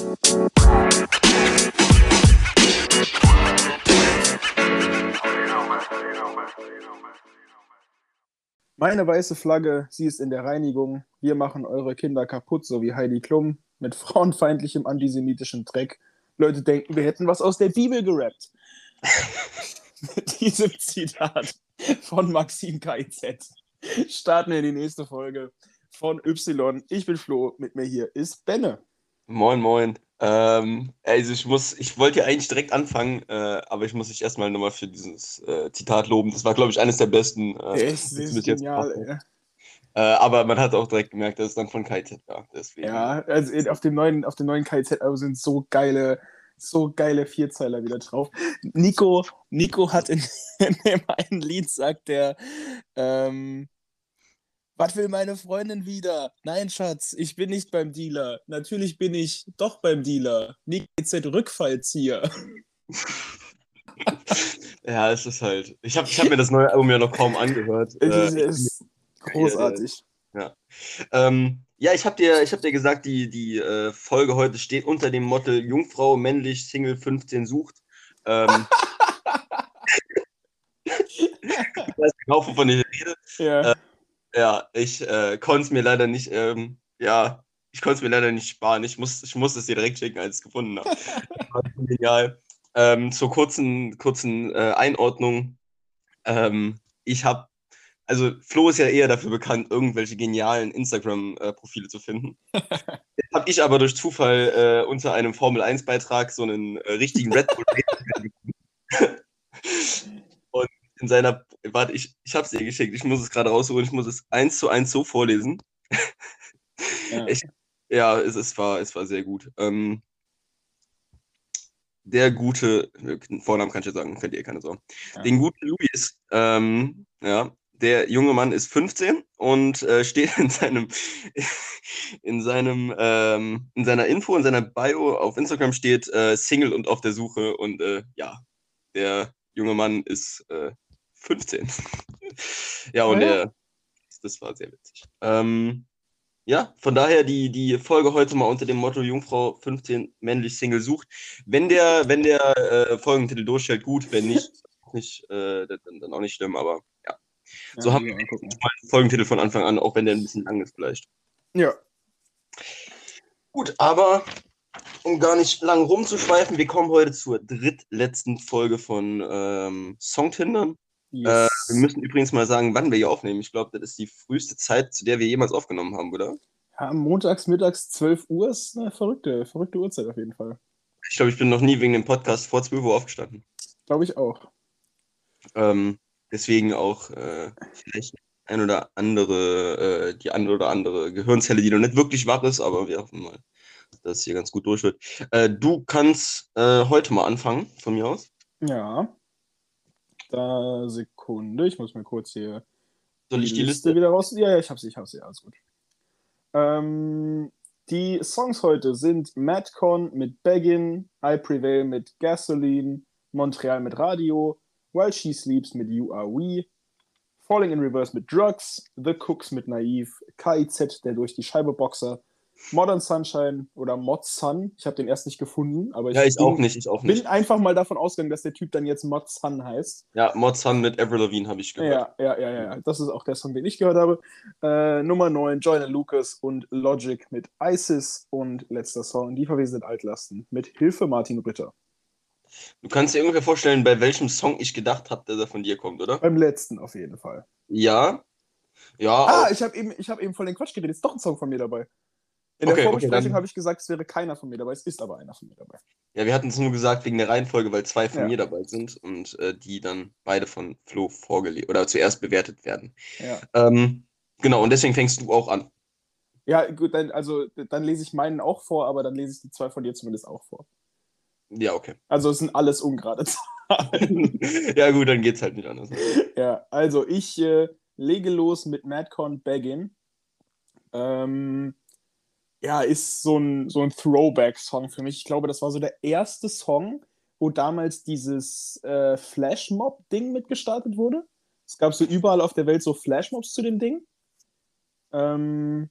Meine weiße Flagge, sie ist in der Reinigung. Wir machen eure Kinder kaputt, so wie Heidi Klum, mit frauenfeindlichem antisemitischen Dreck. Leute denken, wir hätten was aus der Bibel gerappt. Mit diesem Zitat von Maxim KIZ starten wir die nächste Folge von Y. Ich bin Flo, mit mir hier ist Benne. Moin, moin. Ähm, also ich muss, ich wollte ja eigentlich direkt anfangen, äh, aber ich muss dich erstmal nochmal für dieses äh, Zitat loben. Das war, glaube ich, eines der besten. Äh, Es ist genial, ey. Äh, aber man hat auch direkt gemerkt, dass es dann von KZ war. Deswegen. Ja, also auf dem neuen, auf dem neuen KZ-Album sind so geile, so geile Vierzeiler wieder drauf. Nico, Nico hat in, in dem einen Lied sagt der, ähm, was will meine Freundin wieder? Nein, Schatz, ich bin nicht beim Dealer. Natürlich bin ich doch beim Dealer. Nico KZ Rückfallzieher. Ja, es ist halt. Ich habe ich hab mir das neue Album ja noch kaum angehört. Es Äh, ist, ist großartig. Ähm, ja, ich habe dir, ich hab dir gesagt, die, die äh, Folge heute steht unter dem Motto Jungfrau, männlich, Single 15 sucht. Ähm, ich weiß genau, wovon ich rede. Ja. Äh, Ja, ich äh, konnte es mir leider nicht, ähm, ja, ich konnte es mir leider nicht sparen. Ich muss, ich muss es dir direkt schicken, als ich es gefunden habe. Genial. Ähm, zur kurzen, kurzen äh, Einordnung. Ähm, ich habe, also Flo ist ja eher dafür bekannt, irgendwelche genialen Instagram-Profile zu finden. Jetzt habe ich aber durch Zufall äh, unter einem Formel-1-Beitrag so einen äh, richtigen Red Bull in seiner, warte, ich, ich habe es dir geschickt, ich muss es gerade rausholen, ich muss es eins zu eins so vorlesen. Ja. Ich, ja, es, es, war, es war sehr gut. Ähm, der gute, Vornamen kann ich ja sagen, fällt dir keine Sorgen. Ja. Den guten Luis, ähm, ja, der junge Mann ist 15 und äh, steht in seinem, in seinem, ähm, in seiner Info, in seiner Bio auf Instagram steht äh, Single und auf der Suche und äh, ja, der junge Mann ist äh, 15. ja, und ja. der, das war sehr witzig. Ähm, ja, von daher die, die Folge heute mal unter dem Motto Jungfrau 15 männlich Single sucht. Wenn der, wenn der äh, Folgentitel durchstellt, gut, wenn nicht, nicht äh, dann, dann auch nicht schlimm, aber ja. So Ja, haben mal angucken. Mal einen Folgentitel von Anfang an, auch wenn der ein bisschen lang ist vielleicht. Ja. Gut, aber um gar nicht lang rumzuschweifen, wir kommen heute zur drittletzten Folge von ähm, Songtindern. Äh, Yes. wir müssen übrigens mal sagen, wann wir hier aufnehmen. Ich glaube, das ist die früheste Zeit, zu der wir jemals aufgenommen haben, oder? Ja, montags, mittags 12 Uhr ist eine verrückte, verrückte Uhrzeit auf jeden Fall. Ich glaube, ich bin noch nie wegen dem Podcast vor 12 Uhr aufgestanden. Glaube ich auch. Ähm, deswegen auch äh, vielleicht ein oder andere, äh, die andere oder andere Gehirnzelle, die noch nicht wirklich wach ist, aber wir hoffen mal, dass es hier ganz gut durch wird. Äh, du kannst äh, heute mal anfangen, von mir aus. Ja. Da Sekunde, ich muss mal kurz hier Soll ich die Liste? wieder raus. Ja, ja, ich habe sie, ich habe sie, alles gut. Ähm, die Songs heute sind Madcon mit Beggin, I Prevail mit Gasoline, Montreal mit Radio, While She Sleeps mit You Are We, Falling in Reverse mit Drugs, The Cooks mit Naive, KIZ, der durch die Scheibe Boxer, Modern Sunshine oder Mod Sun. Ich habe den erst nicht gefunden, aber ich, Ja, ich bin, auch nicht, ich auch bin nicht. einfach mal davon ausgegangen, dass der Typ dann jetzt Mod Sun heißt. Ja, Mod Sun mit Avril Lavigne habe ich gehört. Ja, ja, ja, ja. Das ist auch der Song, den ich gehört habe. Äh, Nummer 9, Joyner Lucas und Logic mit ISIS und letzter Song, Die verwesenden Altlasten mit Hilfe Martin Ritter. Du kannst dir ungefähr vorstellen, bei welchem Song ich gedacht habe, dass er von dir kommt, oder? Beim letzten auf jeden Fall. Ja. Ja, Ah, auch. ich habe eben, ich hab eben voll den Quatsch geredet. Ist doch ein Song von mir dabei. In der Okay, okay, Vorbesprechung dann- habe ich gesagt, es wäre keiner von mir dabei. Es ist aber einer von mir dabei. ja, wir hatten es nur gesagt wegen der Reihenfolge, weil zwei von Ja. mir dabei sind und äh, die dann beide von Flo vorgelegt oder zuerst bewertet werden. Ja, Ähm, genau, und deswegen fängst du auch an. ja gut, dann, also, dann lese ich meinen auch vor, aber dann lese ich die zwei von dir zumindest auch vor. Ja, okay. Also es sind alles ungerade Zahlen. ja, gut, dann geht's halt nicht anders. Ja, also ich äh, lege los mit Madcon Baggin. Ähm, ja, ist so ein, so ein Throwback-Song für mich. Ich glaube, das war so der erste Song, wo damals dieses äh, Flashmob-Ding mitgestartet wurde. Es gab so überall auf der Welt so Flashmobs zu dem Ding. Ähm,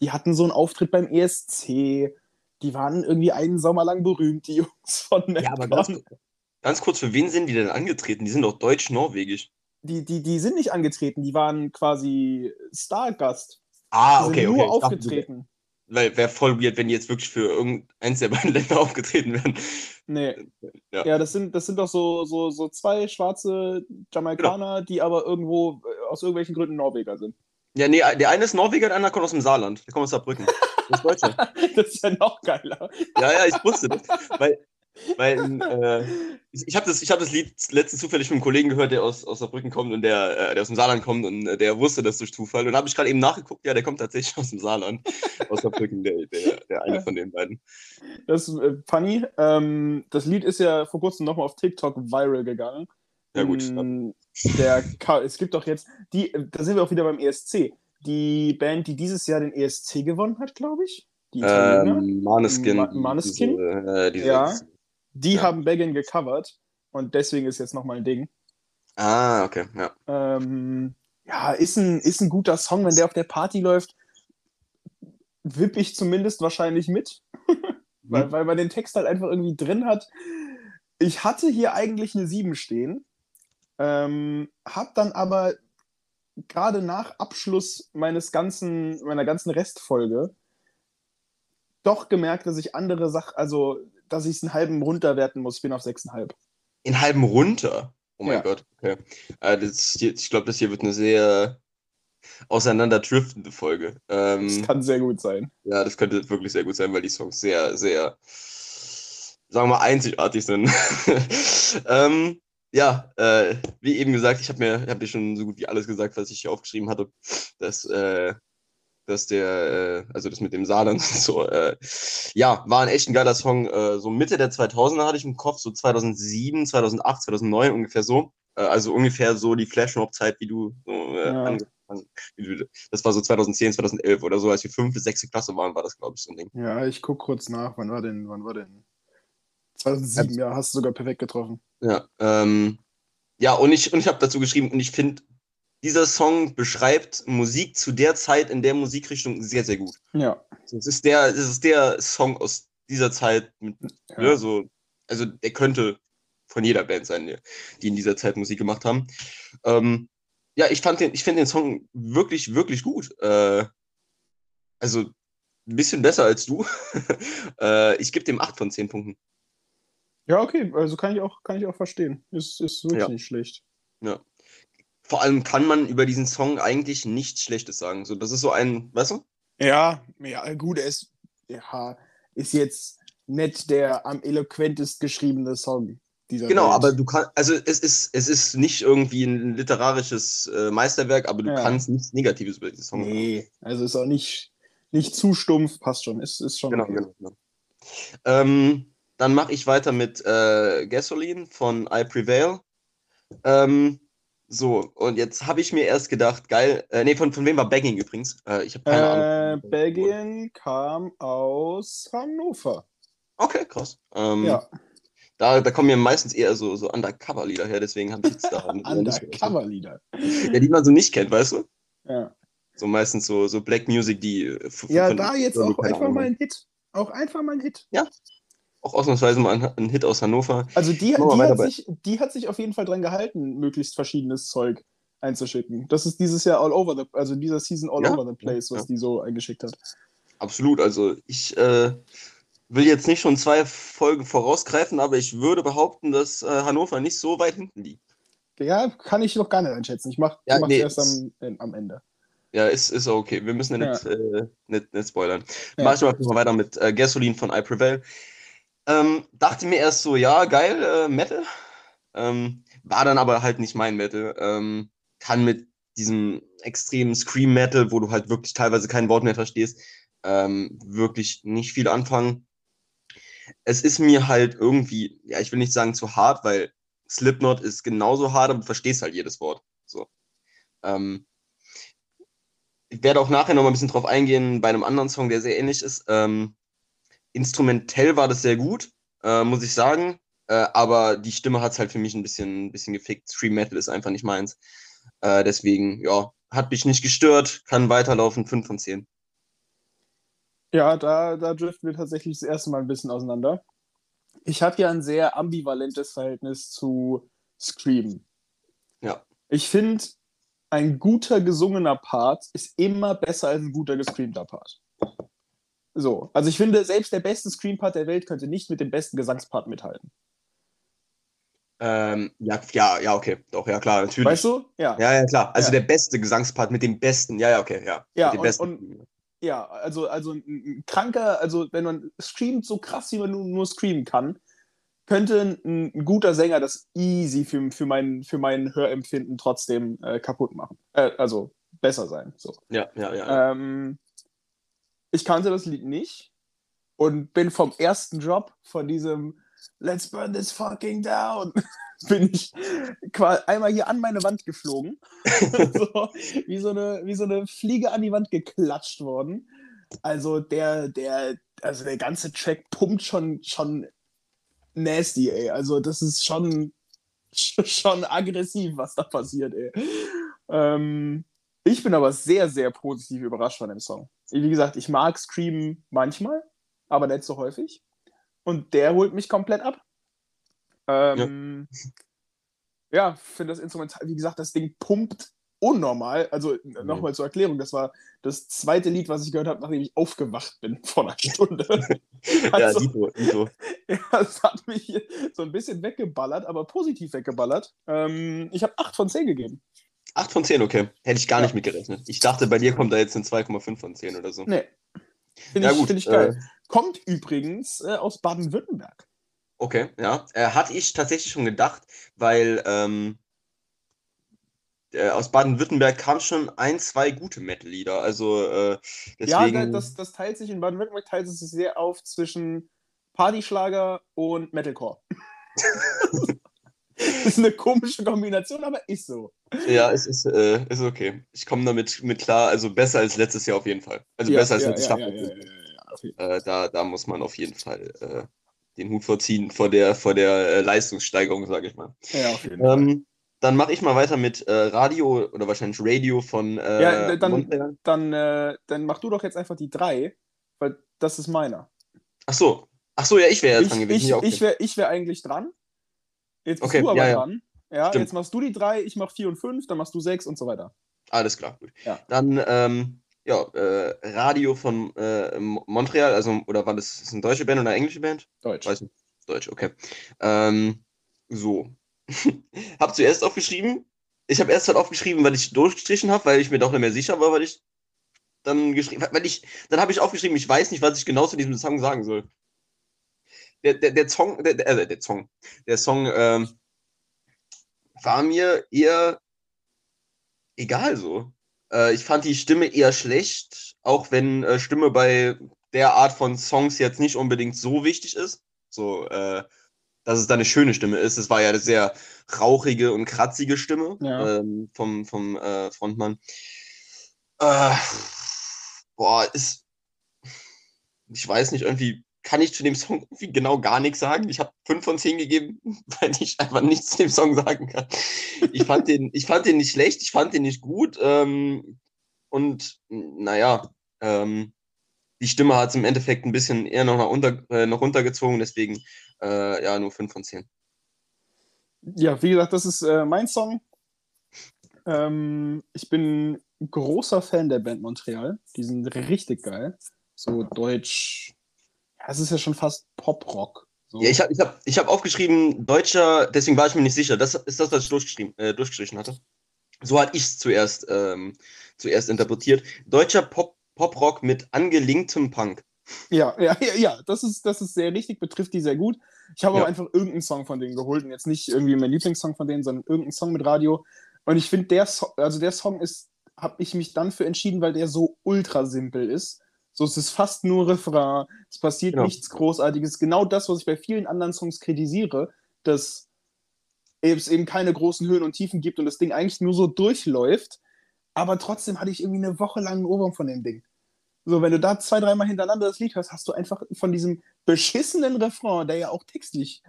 die hatten so einen Auftritt beim ESC. die waren irgendwie einen Sommer lang berühmt, die Jungs von Ja, aber ganz, ganz kurz, für wen sind die denn angetreten? Die sind doch deutsch-norwegisch. Die, die, die sind nicht angetreten, die waren quasi Stargast. Ah, Die okay, sind okay. nur dachte, aufgetreten. Weil wäre voll weird, wenn die jetzt wirklich für irgendeins der beiden Länder aufgetreten wären. Nee. Ja. Ja, das sind, das sind doch so, so, so zwei schwarze Jamaikaner, Genau. die aber irgendwo äh, aus irgendwelchen Gründen Norweger sind. Ja, nee, der eine ist Norweger, der andere kommt aus dem Saarland. Der kommt aus Saarbrücken. Das ist Deutscher. Das ist ja noch geiler. Ja, ja, ich wusste das. Weil, weil äh, ich, ich habe das, ich hab das Lied letztens zufällig von einem Kollegen gehört, der aus, aus Saarbrücken kommt und der, äh, der aus dem Saarland kommt und äh, der wusste das durch Zufall. Und habe ich gerade eben nachgeguckt, ja, der kommt tatsächlich aus dem Saarland. Aus Saarbrücken, der, der, der eine von den beiden. Das ist äh, funny. Ähm, das Lied ist ja vor kurzem nochmal auf TikTok viral gegangen. Ja, gut. Ähm, Der es gibt doch jetzt, die, da sind wir auch wieder beim ESC. Die Band, die dieses Jahr den ESC gewonnen hat, glaube ich. Die Italiener. Ähm, Maneskin. Ma- Maneskin? Diese, äh, diese, Ja. Die ja. haben Beggin gecovert. Und deswegen ist jetzt nochmal ein Ding. Ah, okay, ja. Ähm, ja, ist ein, ist ein guter Song, wenn der auf der Party läuft. Wipp ich zumindest wahrscheinlich mit, weil, weil man den Text halt einfach irgendwie drin hat. Ich hatte hier eigentlich eine 7 stehen, ähm, hab dann aber gerade nach Abschluss meines ganzen, meiner ganzen Restfolge doch gemerkt, dass ich andere Sachen, also dass ich es einen halben runterwerten muss, bin auf 6,5. In halben runter. Oh mein Ja. Gott, okay. Äh, das ich glaube, das hier wird eine sehr auseinanderdriftende Folge. Ähm, Das kann sehr gut sein. Ja, das könnte wirklich sehr gut sein, weil die Songs sehr, sehr, sagen wir mal, einzigartig sind. ähm, ja, äh, wie eben gesagt, ich habe mir, hab dir schon so gut wie alles gesagt, was ich hier aufgeschrieben hatte, dass, äh, dass der, äh, also das mit dem Saarland und so, äh, ja, war ein echt ein geiler Song. Äh, so Mitte der 2000er hatte ich im Kopf, so 2007, 2008, 2009 ungefähr so. Äh, also ungefähr so die Flashmob-Zeit, wie du so, äh, Ja. angefangen du, Das war so 2010, 2011 oder so, als wir fünfte, sechste Klasse waren, war das, glaube ich, so ein Ding. Ja, ich guck kurz nach. Wann war denn, wann war denn? 2007, ja, hast du sogar perfekt getroffen. Ja, ähm, ja, und ich, und ich habe dazu geschrieben, und ich finde, dieser Song beschreibt Musik zu der Zeit in der Musikrichtung sehr, sehr gut. Ja. Es ist der, es ist der Song aus dieser Zeit, mit, Ja. ne, so, also der könnte von jeder Band sein, die- in dieser Zeit Musik gemacht haben. Ähm, ja, ich fand den, ich finde den Song wirklich, wirklich gut. Äh, also ein bisschen besser als du. äh, ich gebe dem 8 von 10 Punkten. Ja, okay, also kann ich auch, kann ich auch verstehen. Ist, ist wirklich Ja. nicht schlecht. Vor allem kann man über diesen Song eigentlich nichts Schlechtes sagen. So, das ist so ein, weißt du? Ja, ja, gut, er ist, ja, ist jetzt nicht der am eloquentest geschriebene Song dieser Genau, Welt. aber du kannst, also es ist, es ist nicht irgendwie ein literarisches äh, Meisterwerk, aber du Ja. kannst nichts Negatives über diesen Song sagen. Nee, also ist auch nicht, nicht zu stumpf, passt schon. Ist, ist schon. Genau, okay. genau. genau. Ähm, dann mache ich weiter mit äh, Gasoline von I Prevail. Ähm, so, und jetzt habe ich mir erst gedacht, geil, äh, nee, von, von wem war Bagging übrigens? Äh, ich habe keine Äh, Ahnung. Belgien kam aus Hannover. Okay, krass. Ähm, Ja, da, da kommen mir meistens eher so, so Undercover-Lieder her, deswegen habe ich jetzt da. Undercover-Lieder. Ja, die man so nicht kennt, weißt du? Ja, So meistens so, so Black Music, die. äh, ja da jetzt auch einfach Ahnung mal ein Hit. Auch einfach mal ein Hit. Auch ausnahmsweise mal ein, Hit aus Hannover. Also die, die, hat sich, die hat sich auf jeden Fall dran gehalten, möglichst verschiedenes Zeug einzuschicken. Das ist dieses Jahr all over the, also dieser Season all Ja, over the place, was ja. die so eingeschickt hat. Absolut. Also ich äh, will jetzt nicht schon zwei Folgen vorausgreifen, aber ich würde behaupten, dass äh, Hannover nicht so weit hinten liegt. Ja, kann ich noch gar nicht einschätzen. Ich mach, Ja, nee, erst am, am Ende. Ja, ist, ist okay. Wir müssen ja nicht, äh, nicht, nicht spoilern. Ja. Mach ich mal mal weiter mit äh, Gasoline von I Prevail. Ähm, dachte mir erst so, ja, geil, äh, Metal. Ähm, war dann aber halt nicht mein Metal. Ähm, kann mit diesem extremen Scream Metal, wo du halt wirklich teilweise kein Wort mehr verstehst, ähm, wirklich nicht viel anfangen. Es ist mir halt irgendwie, ja, ich will nicht sagen zu hart, weil Slipknot ist genauso hart, aber du verstehst halt jedes Wort. So. Ähm, ich werde auch nachher noch mal ein bisschen drauf eingehen bei einem anderen Song, der sehr ähnlich ist. Ähm, instrumentell war das sehr gut, äh, muss ich sagen. Äh, aber die Stimme hat es halt für mich ein bisschen, ein bisschen gefickt. Stream Metal ist einfach nicht meins. Äh, deswegen, ja, hat mich nicht gestört, kann weiterlaufen, 5 von 10. Ja, da, da driften wir tatsächlich das erste Mal ein bisschen auseinander. Ich habe ja ein sehr ambivalentes Verhältnis zu Scream. Ja. Ich finde, ein guter gesungener Part ist immer besser als ein guter gescreamter Part. So, also ich finde, selbst der beste Scream-Part der Welt könnte nicht mit dem besten Gesangspart mithalten. Ähm, ja, ja, ja, okay. Doch, ja, klar, natürlich. Weißt du? Ja. Ja, ja, klar. Also Ja. der beste Gesangspart mit dem besten. Ja, ja, okay, ja. Ja, mit dem und- besten. und- Ja, also, also ein, kranker, also wenn man streamt so krass, wie man nur, nur streamen kann, könnte ein, ein guter Sänger das easy für, für, mein, für mein Hörempfinden trotzdem äh, kaputt machen. Äh, also besser sein. So. ja, ja, ja. Ähm, ich kannte das Lied nicht und bin vom ersten Drop von diesem Let's burn this fucking down bin ich einmal hier an meine Wand geflogen. so, wie, so eine, wie so eine Fliege an die Wand geklatscht worden. Also der, der, also der ganze Track pumpt schon, schon nasty, ey. Also das ist schon, schon aggressiv, was da passiert, ey. Ähm, ich bin aber sehr, sehr positiv überrascht von dem Song. Wie gesagt, ich mag Scream manchmal, aber nicht so häufig. Und der holt mich komplett ab. Ähm, ja, finde das Instrumental, wie gesagt, das Ding pumpt unnormal. Also nochmal zur Erklärung, das war das zweite Lied, was ich gehört habe, nachdem ich aufgewacht bin vor einer Stunde. ja, also- Dito, Dito. ja, das hat mich so ein bisschen weggeballert, aber positiv weggeballert. Ähm, ich habe 8 von 10 gegeben. 8 von 10, okay. Hätte ich gar Ja. nicht mitgerechnet. Ich dachte, bei dir kommt da jetzt ein 2,5 von 10 oder so. Nee. Finde Ja, ich, gut, find ich geil. Kommt übrigens äh, aus Baden-Württemberg. Okay, ja. Äh, hatte ich tatsächlich schon gedacht, weil ähm, äh, aus Baden-Württemberg kamen schon ein, zwei gute Metal-Lieder. Also äh, deswegen. Ja, das, das teilt sich in Baden-Württemberg teilt es sich sehr auf zwischen Partyschlager und Metalcore. das ist eine komische Kombination, aber ist so. Ja, es ist, äh, ist okay. Ich komme damit mit klar. Also besser als letztes Jahr auf jeden Fall. Also Ja, besser als ja, letztes ja, Jahr. Äh, da, da muss man auf jeden Fall äh, den Hut vorziehen vor der, vor der äh, Leistungssteigerung, sage ich mal. Fall. Ja, auf jeden Fall. Ähm, dann mache ich mal weiter mit äh, Radio oder wahrscheinlich Radio von äh, Ja, dann- Montreal. Dann, äh, dann mach du doch jetzt einfach die drei, weil das ist meiner. Ach so. Ach so, ja, ich wäre ja ich dran gewesen. ich, ich wäre ich wär eigentlich dran. Jetzt bist Okay, du aber ja. dran. Ja, Stimmt. jetzt machst du die drei, ich mach vier und fünf, dann machst du sechs und so weiter. Alles klar, gut. Ja. Dann, ähm, ja, äh, Radio von äh, Mo- Montreal, also, oder war das, ist eine deutsche Band oder eine englische Band? Deutsch. Weiß nicht. Deutsch, okay. Ähm, so. hab zuerst aufgeschrieben. Ich habe erst halt aufgeschrieben, weil ich durchgestrichen habe, weil ich mir doch nicht mehr sicher war, weil ich dann geschrieben weil ich Dann habe ich aufgeschrieben, ich weiß nicht, was ich genau zu diesem Song sagen soll. Der, der, der Song, der, der, äh, der Song, der Song ähm, war mir eher egal so. Äh, ich fand die Stimme eher schlecht, auch wenn äh, Stimme bei der Art von Songs jetzt nicht unbedingt so wichtig ist. So, äh, dass es da eine schöne Stimme ist. Es war ja eine sehr rauchige und kratzige Stimme Ja. ähm, vom, vom äh, Frontmann. Äh, boah, ist. Ich weiß nicht, irgendwie kann ich zu dem Song irgendwie genau gar nichts sagen. Ich habe 5 von 10 gegeben, weil ich einfach nichts zu dem Song sagen kann. Ich fand den, ich fand den nicht schlecht, ich fand den nicht gut. Ähm, und naja, ähm, die Stimme hat es im Endeffekt ein bisschen eher noch, unter, äh, noch runtergezogen, deswegen äh, ja, nur 5 von 10. Ja, wie gesagt, das ist äh, mein Song. Ähm, ich bin großer Fan der Band Montreal. Die sind richtig geil. So deutsch. Es ist ja schon fast Pop-Rock. So. Ja, ich habe ich hab, ich hab aufgeschrieben, Deutscher, deswegen war ich mir nicht sicher. Das ist das, was ich durchgeschrieben, äh, durchgestrichen hatte. So hatte ich es zuerst, ähm, zuerst interpretiert. Deutscher Pop, Pop-Rock mit angelinktem Punk. Ja, ja, ja, ja, das ist, das ist sehr richtig, betrifft die sehr gut. Ich habe Ja. aber einfach irgendeinen Song von denen geholt und jetzt nicht irgendwie mein Lieblingssong von denen, sondern irgendeinen Song mit Radio. Und ich finde, der Song, also der Song ist, habe ich mich dann für entschieden, weil der so ultra simpel ist. So, es ist fast nur Refrain, es passiert Genau. nichts Großartiges. Genau das, was ich bei vielen anderen Songs kritisiere, dass es eben keine großen Höhen und Tiefen gibt und das Ding eigentlich nur so durchläuft. Aber trotzdem hatte ich irgendwie eine Woche lang einen Ohrwurm von dem Ding. So, wenn du da zwei, dreimal hintereinander das Lied hörst, hast du einfach von diesem beschissenen Refrain, der ja auch textlich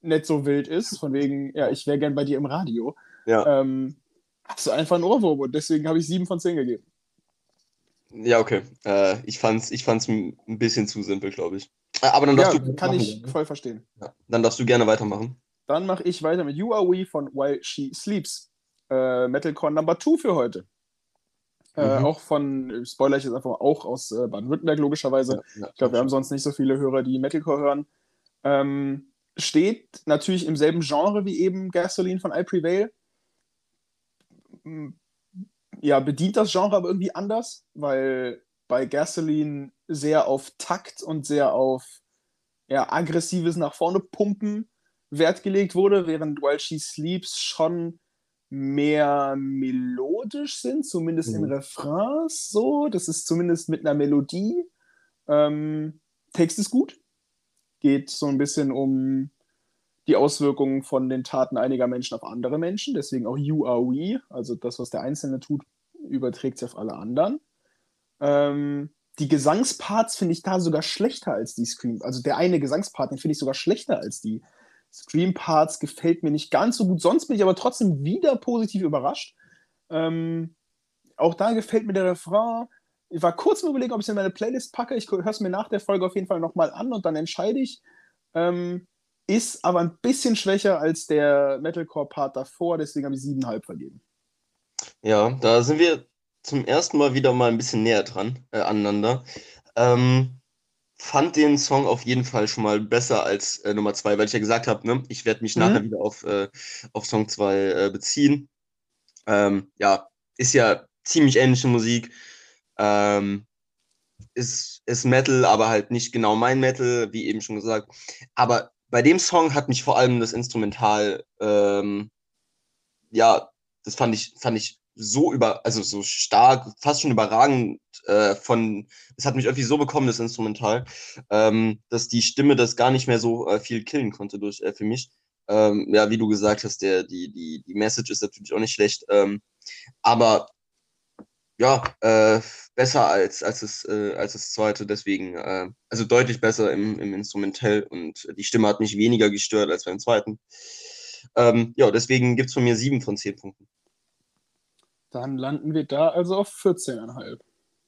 nicht so wild ist, von wegen, ja, ich wäre gern bei dir im Radio, Ja. ähm, hast du einfach einen Ohrwurm und deswegen habe ich sieben von zehn gegeben. Ja, okay. Äh, ich fand's, ich fand's ein bisschen zu simpel, glaube ich. Äh, aber dann darfst Ja, du. kann ich machen. voll verstehen. Ja. Dann darfst du gerne weitermachen. Dann mache ich weiter mit You Are We von While She Sleeps. Äh, Metalcore Number 2 für heute. Äh, Mhm. auch von, spoiler ich jetzt einfach mal, auch aus äh, Baden-Württemberg logischerweise. Ja, Ich glaube, wir haben sonst nicht so viele Hörer, die Metalcore hören. Ähm, steht natürlich im selben Genre wie eben Gasoline von I Prevail. Ja, bedient das Genre aber irgendwie anders, weil bei Gasoline sehr auf Takt und sehr auf ja, aggressives nach vorne pumpen Wert gelegt wurde, während While She Sleeps schon mehr melodisch sind, zumindest Mhm. im Refrain so. Das ist zumindest mit einer Melodie. Ähm, Text ist gut. Geht so ein bisschen um die Auswirkungen von den Taten einiger Menschen auf andere Menschen. Deswegen auch You are we. Also das, was der Einzelne tut, überträgt sich auf alle anderen. Ähm, die Gesangsparts finde ich da sogar schlechter als die Scream. Also der eine Gesangspart, den finde ich sogar schlechter als die Scream-Parts. Gefällt mir nicht ganz so gut. Sonst bin ich aber trotzdem wieder positiv überrascht. Ähm, auch da gefällt mir der Refrain. Ich war kurz im Überlegen, ob ich es in meine Playlist packe. Ich höre es mir nach der Folge auf jeden Fall nochmal an und dann entscheide ich. Ähm, ist aber ein bisschen schwächer als der Metalcore-Part davor, deswegen habe ich siebeneinhalb vergeben. Ja, da sind wir zum ersten Mal wieder mal ein bisschen näher dran, äh, aneinander. Ähm, fand den Song auf jeden Fall schon mal besser als äh, Nummer zwei, weil ich ja gesagt habe, ne, ich werde mich Mhm. nachher wieder auf, äh, auf Song zwei äh, beziehen. Ähm, ja, ist ja ziemlich ähnliche Musik. Ähm, ist, ist Metal, aber halt nicht genau mein Metal, wie eben schon gesagt. Aber bei dem Song hat mich vor allem das Instrumental, ähm, ja, das fand ich, fand ich so über, also so stark, fast schon überragend äh, von, es hat mich irgendwie so bekommen, das Instrumental, ähm, dass die Stimme das gar nicht mehr so äh, viel killen konnte durch, äh, für mich. Ähm, ja, wie du gesagt hast, der, die, die, die Message ist natürlich auch nicht schlecht, ähm, aber ja, äh, besser als, als, es, äh, als das zweite, deswegen, äh, also deutlich besser im, im Instrumentell und die Stimme hat mich weniger gestört als beim zweiten. Ähm, ja, deswegen gibt es von mir sieben von zehn Punkten. Dann landen wir da also auf 14,5.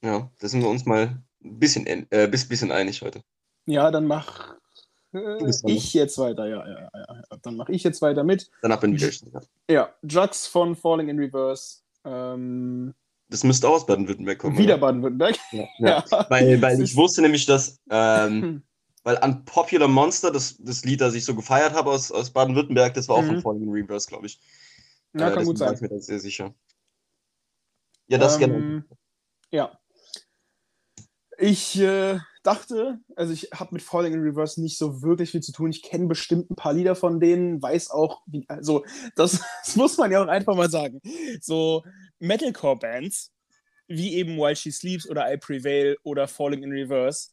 Ja, da sind wir uns mal ein bisschen, äh, bis, bisschen einig heute. Ja, dann mach äh, ich jetzt weiter. Ja, ja, ja. Dann mache ich jetzt weiter mit. Danach bin ich. Ja, Jugs von Falling in Reverse. Ähm, Das müsste auch aus Baden-Württemberg kommen. wieder? Baden-Württemberg. Ja, ja. Weil, weil ich wusste nämlich, dass, ähm, Hm. weil an Popular Monster, das, das Lied, das ich so gefeiert habe aus, aus Baden-Württemberg, das war auch von Mhm. Falling in Reverse, glaube ich. Ja, Äh, kann gut sein. ich mir da sehr sicher. Ja, das gerne. ähm, Ja. Ich äh, dachte, also ich habe mit Falling in Reverse nicht so wirklich viel zu tun. Ich kenne bestimmt ein paar Lieder von denen, weiß auch, wie, also das, das muss man ja auch einfach mal sagen. So Metalcore-Bands, wie eben While She Sleeps oder I Prevail oder Falling in Reverse,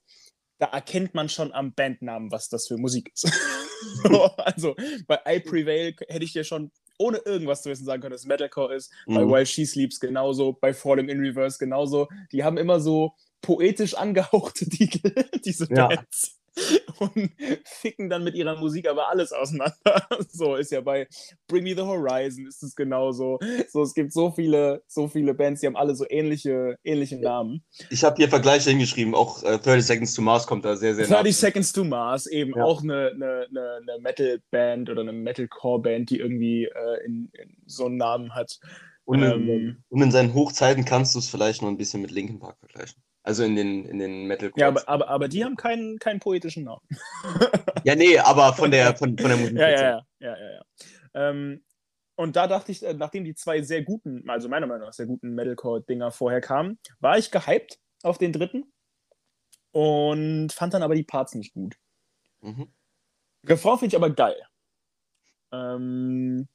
da erkennt man schon am Bandnamen, was das für Musik ist. so, also bei I Prevail hätte ich dir schon ohne irgendwas zu wissen sagen können, dass es Metalcore ist. Bei Mhm. While She Sleeps genauso, bei Falling in Reverse genauso. Die haben immer so poetisch angehauchte Titel, diese Ja. Bands. Und ficken dann mit ihrer Musik aber alles auseinander. So ist ja bei Bring Me the Horizon ist es genauso. So, es gibt so viele, so viele Bands, die haben alle so ähnliche, ähnliche Namen. Ich habe hier Vergleiche hingeschrieben, auch äh, 30 Seconds to Mars kommt da sehr, sehr nah. 30 Seconds to Mars, eben Ja. auch eine, eine, eine, eine Metal-Band oder eine Metalcore-Band, die irgendwie äh, in, in so einen Namen hat. Und in, ähm, und in seinen Hochzeiten kannst du es vielleicht noch ein bisschen mit Linkin Park vergleichen. Also in den, in den Metal Ja, aber, aber, aber die haben keinen, keinen poetischen Namen. ja, nee, aber von der, von, von der Musik. Ja, ja, ja. ja, ja, ja. Ähm, und da dachte ich, äh, nachdem die zwei sehr guten, also meiner Meinung nach sehr guten Metalcore-Dinger vorher kamen, war ich gehypt auf den dritten und fand dann aber die Parts nicht gut. Mhm. Refrain finde ich aber geil. Ähm,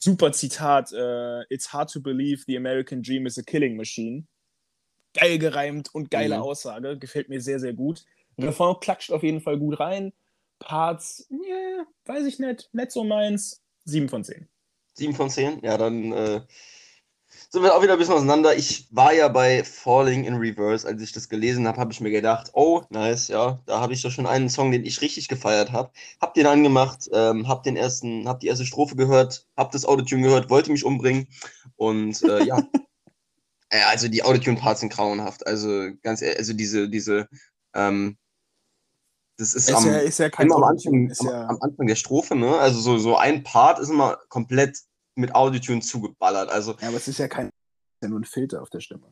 super Zitat: äh, It's hard to believe the American dream is a killing machine. Geil gereimt und geile Mhm. Aussage. Gefällt mir sehr, sehr gut. Refrain klatscht auf jeden Fall gut rein. Parts, yeah, weiß ich nicht, nicht so meins. 7 von 10. 7 von 10? Ja, dann äh, sind wir auch wieder ein bisschen auseinander. Ich war ja bei Falling in Reverse, als ich das gelesen habe, habe ich mir gedacht, oh, nice, ja, da habe ich doch schon einen Song, den ich richtig gefeiert habe. Hab den angemacht, ähm, hab den ersten, hab die erste Strophe gehört, hab das Autotune gehört, wollte mich umbringen und äh, ja, Ja, also die Autotune-Parts sind grauenhaft. Also ganz ehrlich, also diese, diese, ähm, das ist, Ist am, ja, ist ja kein immer am Anfang, ist am, ja, am Anfang der Strophe, ne? Also so, so ein Part ist immer komplett mit Autotune zugeballert. Also ja, aber es ist ja kein, ist ja nur ein Filter auf der Stimme.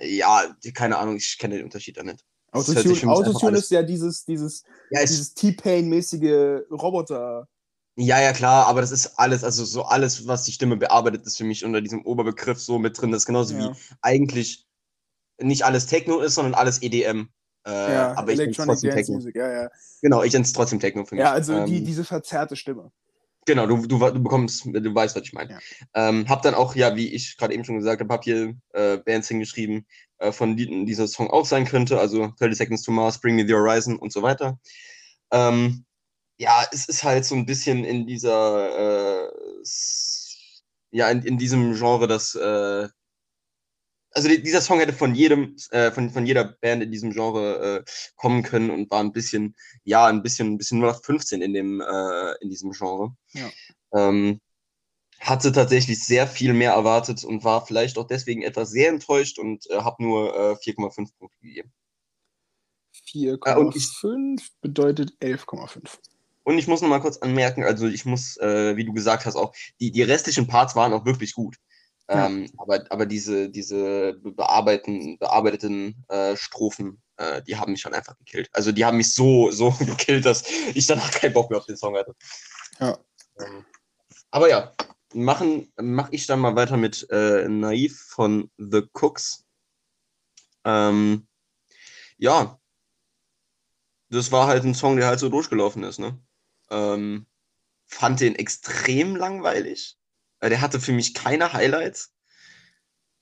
ja, keine Ahnung, ich kenne den Unterschied da nicht. Autotune, Autotune ist ja dieses, dieses, Ja, es, dieses T-Pain-mäßige Roboter. Ja, ja, klar, aber das ist alles, also so alles, was die Stimme bearbeitet, ist für mich unter diesem Oberbegriff so mit drin. Das ist genauso Ja. wie eigentlich nicht alles Techno ist, sondern alles EDM. Äh, ja, aber ich Electronic trotzdem Dance Techno. Music, ja, ja. Genau, ich nenne es trotzdem Techno für mich. Ja, also die, Ähm, diese verzerrte Stimme. Genau, du, du, du bekommst, du weißt, was ich meine. Ja. Ähm, hab dann auch, ja, wie ich gerade eben schon gesagt habe, hab hier äh, Bands hingeschrieben, äh, von denen dieser Song auch sein könnte, also 30 Seconds to Mars, Bring Me the Horizon und so weiter. Ähm, ja, es ist halt so ein bisschen in dieser, äh, ja, in, in diesem Genre, das, äh, also die, dieser Song hätte von jedem, äh, von, von jeder Band in diesem Genre äh, kommen können und war ein bisschen, ja, ein bisschen, ein bisschen nur nach 15 in dem, äh, in diesem Genre. Ja. Ähm, hatte tatsächlich sehr viel mehr erwartet und war vielleicht auch deswegen etwas sehr enttäuscht und äh, habe nur äh, 4,5 Punkte gegeben. 4,5 bedeutet 11,5. Und ich muss noch mal kurz anmerken, also ich muss, äh, wie du gesagt hast, auch die, die restlichen Parts waren auch wirklich gut. Ja. Ähm, aber, aber diese, diese be- bearbeiten, bearbeiteten äh, Strophen, äh, die haben mich schon einfach gekillt. Also die haben mich so, so gekillt, dass ich danach keinen Bock mehr auf den Song hatte. Ja. Ähm, aber ja, machen mache ich dann mal weiter mit äh, Naiv von The Cooks. Ähm, ja, das war halt ein Song, der halt so durchgelaufen ist, ne? Ähm, fand den extrem langweilig. Äh, Der hatte für mich keine Highlights.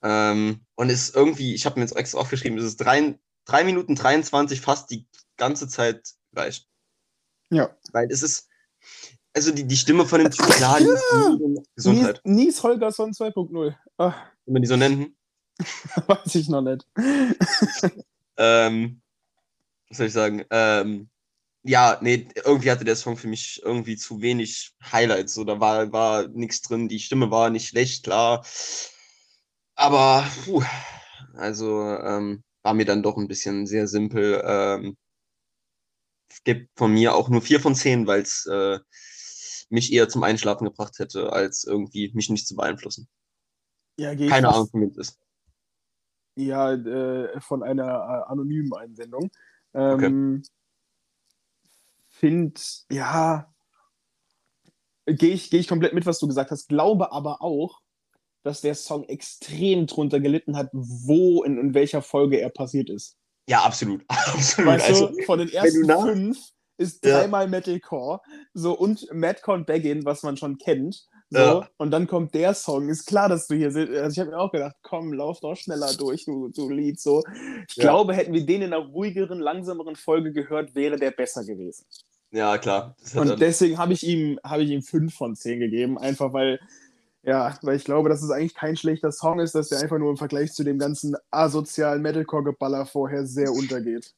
Ähm, und ist irgendwie, ich habe mir jetzt extra aufgeschrieben, es ist 3, drei Minuten 23 fast die ganze Zeit gleich. Ja. Weil es ist, also die, die Stimme von dem Typ, klar, die ist Nies, Gesundheit, Nies Holgersson 2.0. Ah, wenn man die so nennen. weiß ich noch nicht. Ähm, was soll ich sagen? Ähm, ja, nee, irgendwie hatte der Song für mich irgendwie zu wenig Highlights. So, da war, war nichts drin. Die Stimme war nicht schlecht, klar. Aber, puh, also, ähm, war mir dann doch ein bisschen sehr simpel. Ähm, es gibt von mir auch nur vier von zehn, weil es äh, mich eher zum Einschlafen gebracht hätte, als irgendwie mich nicht zu beeinflussen. Ja, geh ich Keine Ahnung, von wem es ist. Ja, äh, von einer äh, anonymen Einsendung. Ähm, Find, ja, gehe ich, geh ich komplett mit, was du gesagt hast. Glaube aber auch, dass der Song extrem drunter gelitten hat, wo in, in welcher Folge er passiert ist. Ja, absolut. absolut. Weißt also, du, von den ersten fünf ist Ja. dreimal Metalcore, so und Madcore und Baggin, was man schon kennt. So, Ja. und dann kommt der Song. Ist klar, dass du hier sitzt. Also ich habe mir auch gedacht, komm, lauf doch schneller durch, du, du Lied. So. Ich Ja. glaube, hätten wir den in einer ruhigeren, langsameren Folge gehört, wäre der besser gewesen. ja, klar. Und deswegen habe ich ihm, habe ich ihm fünf von zehn gegeben, einfach weil, ja, weil ich glaube, dass es eigentlich kein schlechter Song ist, dass der einfach nur im Vergleich zu dem ganzen asozialen Metalcore-Geballer vorher sehr untergeht.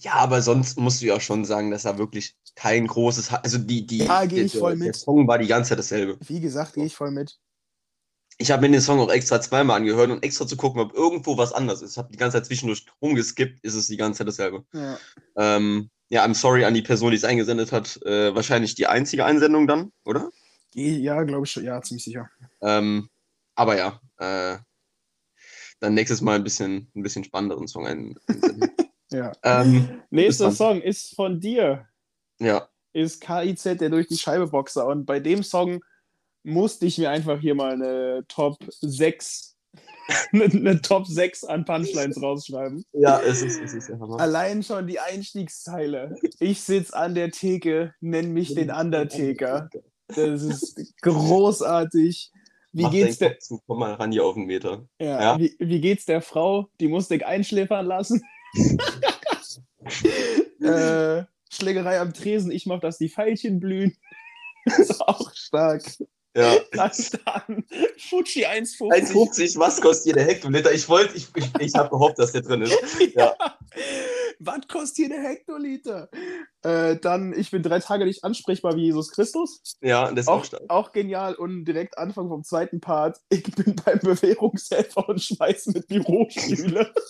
Ja, aber sonst musst du ja schon sagen, dass da wirklich kein großes, also die, die, Ja, geh der, ich voll der mit. Song war die ganze Zeit dasselbe. Wie gesagt, gehe ich voll mit. Ich habe mir den Song auch extra zweimal angehört und extra zu gucken, ob irgendwo was anders ist. Ich habe die ganze Zeit zwischendurch rumgeskippt, ist es die ganze Zeit dasselbe. Ja. Ähm, ja, I'm sorry an die Person, die es eingesendet hat. Äh, wahrscheinlich die einzige Einsendung dann, oder? Ja, glaube ich schon. Ja, ziemlich sicher. Ähm, aber ja, äh, dann nächstes Mal ein bisschen, ein bisschen spannenderen Song ein, einsenden. Ja. ähm, Nächster. Song ist von dir. ja, Ist KIZ, der durch die Scheibe Boxer. Und bei dem Song musste ich mir einfach hier mal eine Top 6, eine, eine Top 6 an Punchlines rausschreiben. ja, es ist, es ist der Hammer. Allein schon die Einstiegszeile. Ich sitz an der Theke, nenn mich den Undertaker. Das ist großartig. Wie Mach geht's der, zu, komm mal ran hier auf den Meter. ja, Ja. Wie, wie geht's der Frau? Die musste ich einschläfern lassen. äh, Schlägerei am Tresen, ich mach, dass die Veilchen blühen. ist auch stark. Ja. Dann, dann Fuji 1,50. 1,50, was kostet jeder Hektoliter? Ich wollte, ich, ich, ich habe gehofft, dass der drin ist. Ja. Was kostet hier der Hektoliter? Äh, dann, ich bin drei Tage nicht ansprechbar wie Jesus Christus. Ja, das ist Auch, auch auch genial. Und direkt Anfang vom zweiten Part. Ich bin beim Bewährungshelfer und schmeiß mit Bürostühle.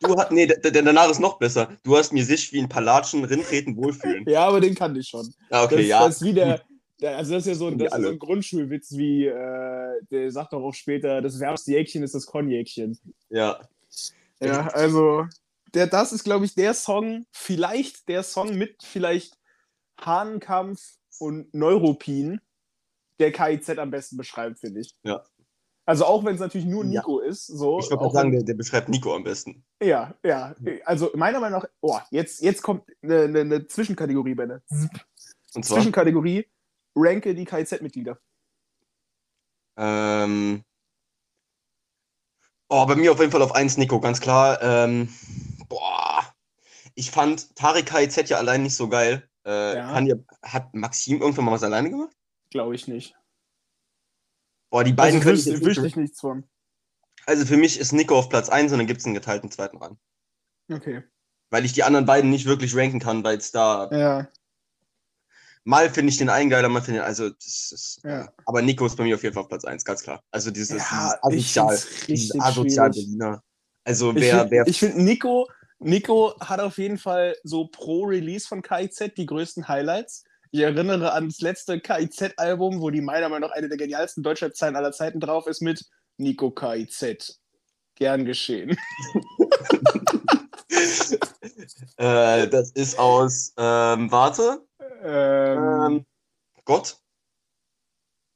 Du hast, nee, danach ist noch besser. Du hast mir sich wie ein Palatschen rintreten wohlfühlen. ja, aber den kann ich schon. Ja, okay, das, ja. das ist wie der, also das ist ja so das so ein Grundschulwitz wie, äh, der sagt doch auch später, das wärmste Jäckchen ist das Konjäckchen. Ja. Ja, also der, das ist, glaube ich, der Song, vielleicht der Song mit vielleicht Hahnenkampf und Neuropin, der KIZ am besten beschreibt, finde ich. Ja. Also auch wenn es natürlich nur Ja. Nico ist, so. Ich würde auch sagen, der, der beschreibt Nico am besten. ja, ja. Also meiner Meinung nach, oh, jetzt, jetzt kommt eine, eine, eine Zwischenkategorie, Benne. Und zwar, Zwischenkategorie, ranke die KIZ-Mitglieder. ähm, oh, bei mir auf jeden Fall auf 1 Nico, ganz klar. Ähm, ich fand Tarek KIZ ja allein nicht so geil. Äh, Ja. kann ja, hat Maxim irgendwann mal was alleine gemacht? Glaube ich nicht. Boah, die beiden also können ich wüsste, wüsste ich nichts von. Also für mich ist Nico auf Platz 1 und dann gibt es einen geteilten zweiten Rang. Okay. Weil ich die anderen beiden nicht wirklich ranken kann, weil es da Ja, mal finde ich den einen geiler, mal finde ich also das ist, Ja. aber Nico ist bei mir auf jeden Fall auf Platz 1, ganz klar. Also dieses, ja dieses ich asozial, dieses asozial. Berliner. Also Ich wer, wer finde, find, Nico, Nico hat auf jeden Fall so pro Release von KIZ die größten Highlights. Ich erinnere an das letzte KIZ-Album, wo die meiner Meinung nach eine der genialsten Deutschrap-Zeilen aller Zeiten drauf ist mit Nico KIZ. Gern geschehen. äh, das ist aus ähm, warte, Ähm, ähm, Gott,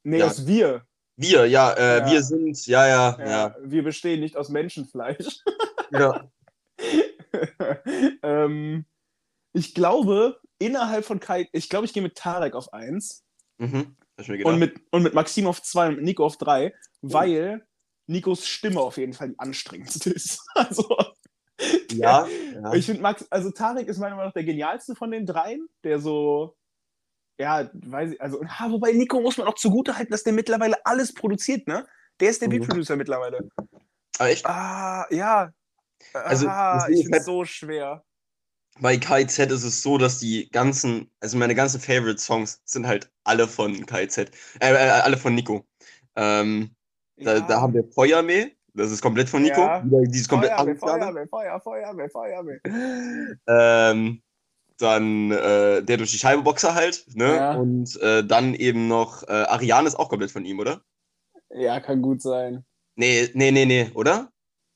nee, ja. aus wir. wir, ja, äh, Ja. wir sind, ja, ja, Ja, ja, Wir bestehen nicht aus Menschenfleisch. ja. ähm, ich glaube, innerhalb von KIZ, ich glaube, ich gehe mit Tarek auf 1. Mhm. Und mit, und mit Maxim auf 2 und mit Nico auf 3, weil Nikos Stimme auf jeden Fall die anstrengendste ist. Also, ja, ja. ich finde Max, also Tarek ist meiner Meinung nach der genialste von den dreien, der so, ja, weiß ich, also, ha, wobei Nico muss man auch zugute halten, dass der mittlerweile alles produziert, ne? Der ist der Mhm. Beat-Producer mittlerweile. Aber echt, Ah, ja. Also, ah, ich finde halt- so schwer. bei KIZ ist es so, dass die ganzen, also meine ganzen Favorite-Songs sind halt alle von KIZ, äh, äh, alle von Nico. Ähm, da, Ja. da haben wir Feuermehl, das ist komplett von Nico. Ja. Dieses komplett Feuerwehr, Asoziale. Feuerwehr, Feuerwehr, Feuerwehr, Feuerwehr. Ähm, dann äh, der durch die Scheibe Boxer halt, ne? Ja. Und äh, dann eben noch äh, Ariane ist auch komplett von ihm, oder? Ja, kann gut sein. Nee, nee, nee, nee, oder?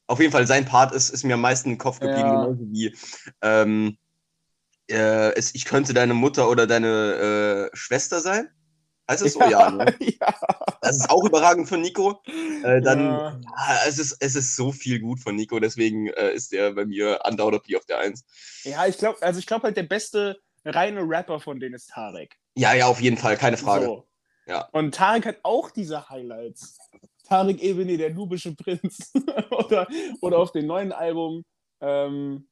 Auf jeden Fall, sein Part ist, ist mir am meisten im Kopf geblieben, Ja. genauso wie ähm, äh, es, ich könnte deine Mutter oder deine äh, Schwester sein. Heißt das so? Ja, ne? ja. Das ist auch überragend von Nico. Äh, dann, Ja. ja, es, ist, es ist so viel gut von Nico, deswegen äh, ist der bei mir undoubtedly auf der Eins. Ja, ich glaube, also ich glaube halt, der beste reine Rapper von denen ist Tarek. Ja, ja, auf jeden Fall, keine Frage. So. Ja. Und Tarek hat auch diese Highlights. Tarek Ebene, der nubische Prinz. oder, oder auf dem neuen Album. Ähm,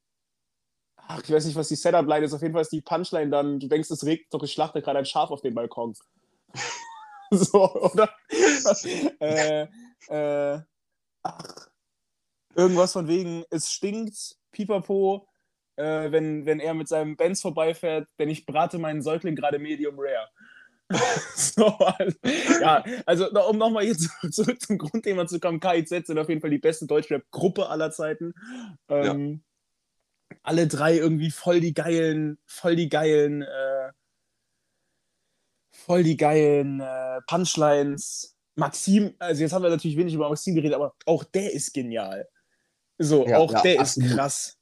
ach, ich weiß nicht, was die Setup-Line ist. Auf jeden Fall ist die Punchline dann, du denkst, es regnet, doch ich schlachte gerade ein Schaf auf dem Balkon. so, oder? äh, äh, ach, irgendwas von wegen, es stinkt, pipapo, äh, wenn, wenn er mit seinem Benz vorbeifährt, denn ich brate meinen Säugling gerade medium rare. so, also, ja, also um nochmal jetzt zurück zum Grundthema zu kommen, KIZ sind auf jeden Fall die beste Deutschrap-Gruppe aller Zeiten. Ähm, Alle drei irgendwie voll die geilen, voll die geilen, äh, voll die geilen äh, Punchlines. Maxim, also jetzt haben wir natürlich wenig über Maxim geredet, aber auch der ist genial. So, Ja, auch ja, der absolut. ist krass.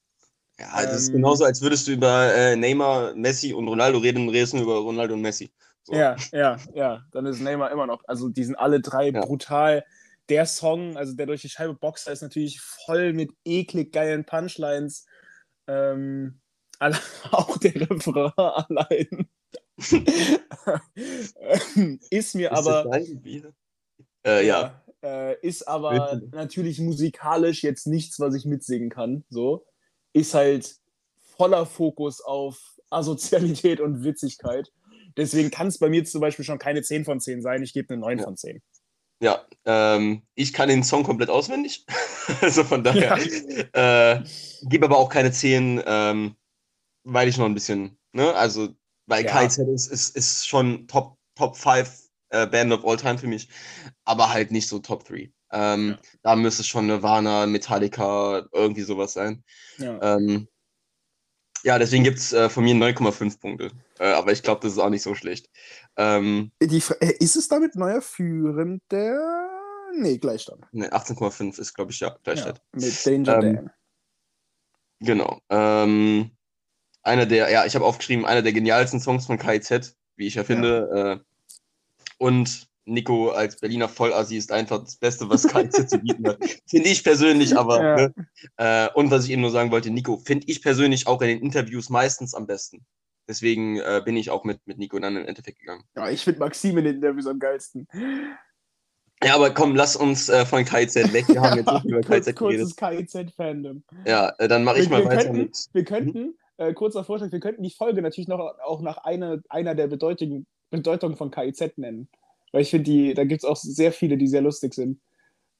Ja, das ist Ähm, genauso, als würdest du über äh, Neymar, Messi und Ronaldo reden und redest nur über Ronaldo und Messi. So. Ja, ja, ja. Dann ist Neymar immer noch. Also die sind alle drei Ja. brutal. Der Song, also der durch die Scheibe Boxer, ist natürlich voll mit eklig geilen Punchlines. Ähm, auch der Refrain allein. Ist mir Ist aber. Äh, ja. Äh, ist aber Bitte. natürlich musikalisch jetzt nichts, was ich mitsingen kann. So. Ist halt voller Fokus auf Asozialität und Witzigkeit. Deswegen kann es bei mir zum Beispiel schon keine 10 von 10 sein. Ich gebe eine 9 Ja. von 10. Ja, ähm, ich kann den Song komplett auswendig. also von daher. Äh, gebe aber auch keine 10, ähm, weil ich noch ein bisschen, ne? Also, weil Ja. KIZ ist, ist, ist schon Top, Top 5 äh, Band of All Time für mich, aber halt nicht so Top 3. Ähm, Ja. Da müsste es schon Nirvana, Metallica, irgendwie sowas sein. Ja. Ähm, ja, deswegen gibt es äh, von mir 9,5 Punkte. Äh, aber ich glaube, das ist auch nicht so schlecht. Ähm, Die, Fra- äh, ist es damit neuer Führender? Nee, Gleichstand. ne, 18,5 ist, glaube ich, ja, Ja, Gleichheit. mit Danger Ähm, Dan. Genau. Ähm, einer der, ja, ich habe aufgeschrieben, einer der genialsten Songs von KIZ, wie ich ja finde. Äh, und Nico als Berliner Vollassi ist einfach das Beste, was KIZ zu bieten hat. Finde ich persönlich, aber. Ja. Ne? Äh, und was ich eben nur sagen wollte, Nico, finde ich persönlich auch in den Interviews meistens am besten. Deswegen äh, bin ich auch mit, mit Nico dann im Endeffekt gegangen. Ja, ich finde Maxim in den Interviews am geilsten. Ja, aber komm, lass uns äh, von KIZ weg. Wir haben jetzt nicht über Kurz, KIZ kurzes geredet. KIZ-Fandom. Ja, äh, dann mache ich Wir, mal wir weiter könnten, mit. wir könnten äh, kurzer Vorschlag, wir könnten die Folge natürlich noch auch nach einer, einer der Bedeutung, Bedeutungen von KIZ nennen. Weil ich finde, da gibt es auch sehr viele, die sehr lustig sind.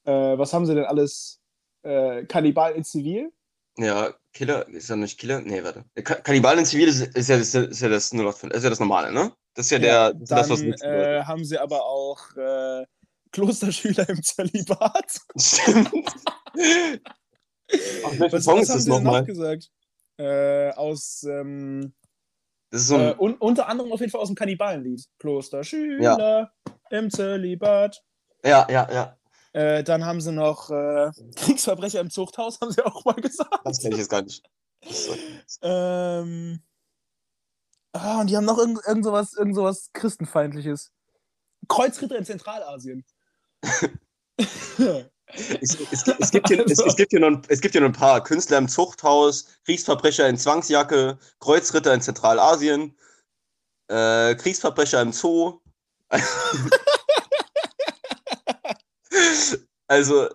Äh, was haben sie denn alles? Äh, Kannibal in Zivil? Ja, Killer, ist ja nicht Killer? Nee, warte. Ka Kannibalen in Zivil ist, ist, ja, ist, ja, ist ja das 0805, ist ja das Normale, ne? Das ist ja, der, das, dann das, was nichts äh, haben sie aber auch äh, Klosterschüler im Zölibat. Stimmt. Ach, Was, Song was ist haben das sie denn noch nochmal? gesagt? Äh, aus, ähm, Das ist so äh, ein, un unter anderem auf jeden Fall aus dem Kannibalenlied. Klosterschüler im Zölibat. ja, ja, ja. Äh, dann haben sie noch äh, Kriegsverbrecher im Zuchthaus, haben sie auch mal gesagt. Das kenne ich jetzt gar nicht. Ähm, ah, und die haben noch irgend, irgend, sowas, irgend sowas Christenfeindliches. Kreuzritter in Zentralasien. Es, es, gibt- es, gibt hier, es, es, gibt hier noch, ein- es gibt hier noch ein paar. Künstler im Zuchthaus, Kriegsverbrecher in Zwangsjacke, Kreuzritter in Zentralasien, äh, Kriegsverbrecher im Zoo. also,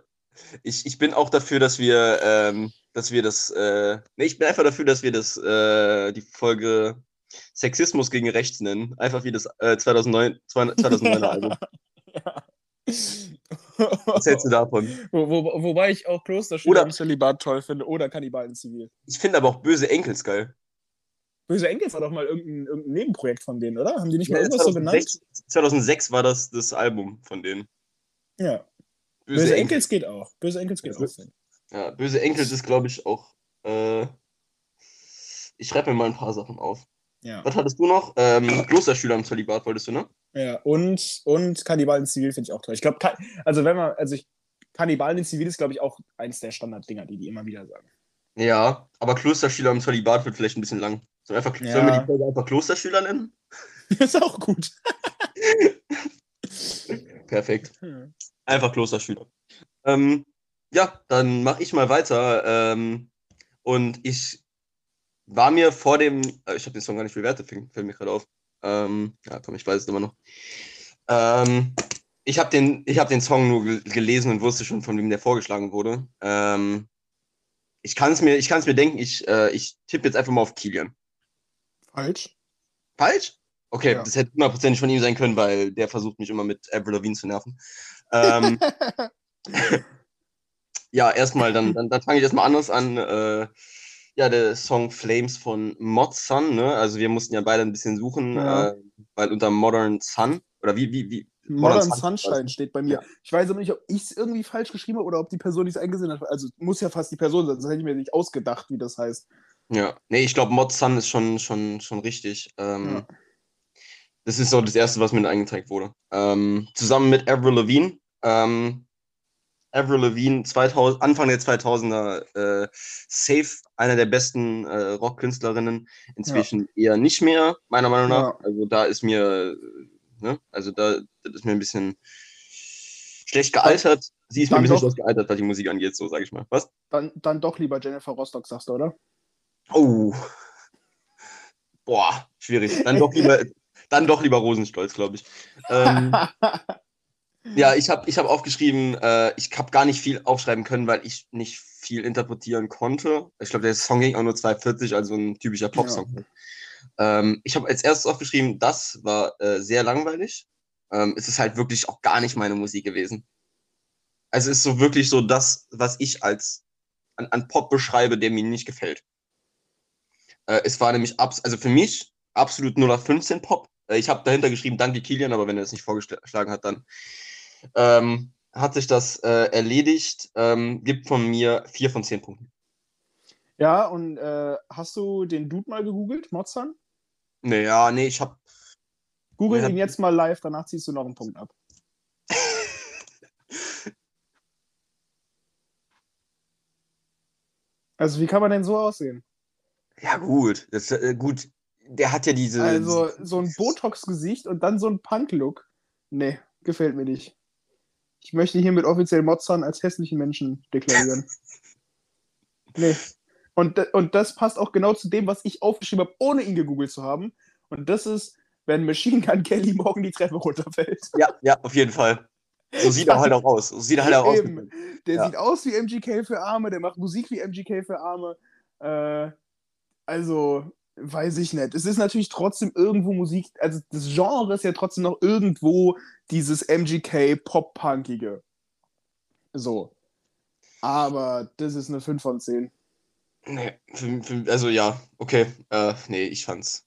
ich, ich bin auch dafür, dass wir, ähm, dass wir das, äh, nee, ich bin einfach dafür, dass wir das, äh, die Folge Sexismus gegen Rechts nennen. Einfach wie das äh, 2009, 2009er Album. ja. Was hältst du davon? Wo, wo, wobei ich auch Klosterschüler Oder- im Zölibat toll finde oder Kannibalen zivil. Ich finde aber auch böse Enkels geil. Böse Enkels war doch mal irgendein, irgendein Nebenprojekt von denen, oder? Haben die nicht mal Ja, irgendwas so genannt? 2006, 2006 war das das Album von denen. Ja. Böse, Böse, Enkel. Enkels geht auch. Böse Enkels geht Böse- auch. Ja, Böse Enkels ist, glaube ich, auch. Äh, ich schreibe mir mal ein paar Sachen auf. Ja. Was hattest du noch? Ähm, Klosterschüler im Zölibat wolltest du, ne? Ja, und, und Kannibalen zivil finde ich auch toll. Ich glaube, also wenn man, also ich, Kannibalen in zivil ist, glaube ich, auch eins der Standarddinger, die die immer wieder sagen. Ja, aber Klosterschüler im Zölibat wird vielleicht ein bisschen lang. Sollen wir, einfach, Ja. sollen wir die Folge einfach Klosterschüler nennen? ist auch gut. Perfekt. Einfach Klosterschüler. Ähm, ja, dann mache ich mal weiter. Ähm, und ich war mir vor dem, äh, ich habe den Song gar nicht bewertet, fällt mir gerade auf. Ähm, ja, komm, ich weiß es immer noch. Ähm, ich habe den, ich hab den Song nur gel- gelesen und wusste schon, von wem der vorgeschlagen wurde. Ähm, ich kann es mir, ich kann's mir denken, ich, äh, ich tippe jetzt einfach mal auf Kilian. Falsch. Falsch? Okay, Ja. das hätte hundertprozentig von ihm sein können, weil der versucht mich immer mit Avril Lavigne zu nerven. Ähm, ja, erstmal, dann, dann, dann fange ich erstmal anders an. Äh, ja, der Song Flames von Mod Sun, ne? Also wir mussten ja beide ein bisschen suchen, Ja. äh, weil unter Modern Sun, oder wie, wie, wie? Modern Sun- Sunshine steht bei mir. Ja. Ich weiß aber nicht, ob ich es irgendwie falsch geschrieben habe oder ob die Person nicht eingesehen hat. Also muss ja fast die Person sein, sonst hätte ich mir nicht ausgedacht, wie das heißt. Ja, nee, ich glaube, Mod Sun ist schon, schon, schon richtig. Ähm, Ja. Das ist so das Erste, was mir angezeigt wurde. Ähm, zusammen mit Avril Lavigne. Ähm, Avril Lavigne 2000, Anfang der 2000er äh, safe einer der besten äh, Rockkünstlerinnen. Inzwischen eher nicht mehr, meiner Meinung nach. Ja. Also da ist mir, ne, also da das ist mir ein bisschen schlecht gealtert. Sie ist mir dann ein bisschen doch. schlecht gealtert, was die Musik angeht, so sage ich mal. Was? Dann, dann doch lieber Jennifer Rostock, sagst du, oder? Oh. Boah, schwierig. Dann doch lieber, dann doch lieber Rosenstolz, glaube ich. Ähm, ja, ich habe ich hab aufgeschrieben, äh, ich habe gar nicht viel aufschreiben können, weil ich nicht viel interpretieren konnte. Ich glaube, der Song ging auch nur 2,40, also ein typischer Popsong. Ähm, ich habe als erstes aufgeschrieben, das war äh, sehr langweilig. Ähm, es ist halt wirklich auch gar nicht meine Musik gewesen. Also es ist so wirklich so das, was ich als an, an Pop beschreibe, der mir nicht gefällt. Äh, es war nämlich abs also für mich absolut 0815 Pop. Äh, ich habe dahinter geschrieben, danke Kilian, aber wenn er es nicht vorgeschlagen hat, dann ähm, hat sich das äh, erledigt. Ähm, gibt von mir vier von zehn Punkten. Ja, und äh, hast du den Dude mal gegoogelt, Mozan? Naja, nee, ich habe. Google ja. ihn jetzt mal live, danach ziehst du noch einen Punkt ab. also, wie kann man denn so aussehen? Ja, gut. Das, äh, gut. Der hat ja diese. Also, so ein Botox-Gesicht und dann so ein Punk-Look. Nee, gefällt mir nicht. Ich möchte hiermit offiziell Mozan als hässlichen Menschen deklarieren. nee. Und, und das passt auch genau zu dem, was ich aufgeschrieben habe, ohne ihn gegoogelt zu haben. Und das ist, wenn Machine Gun Kelly morgen die Treppe runterfällt. Ja, ja, auf jeden Fall. So sieht er halt auch aus. So sieht er halt auch Eben. aus. Der ja. sieht aus wie MGK für Arme, der macht Musik wie MGK für Arme. Äh, also, weiß ich nicht. Es ist natürlich trotzdem irgendwo Musik, also das Genre ist ja trotzdem noch irgendwo dieses MGK Pop-Punkige. So. Aber das ist eine 5 von 10. Nee, für, für, also ja, okay. Äh, nee, ich fand's.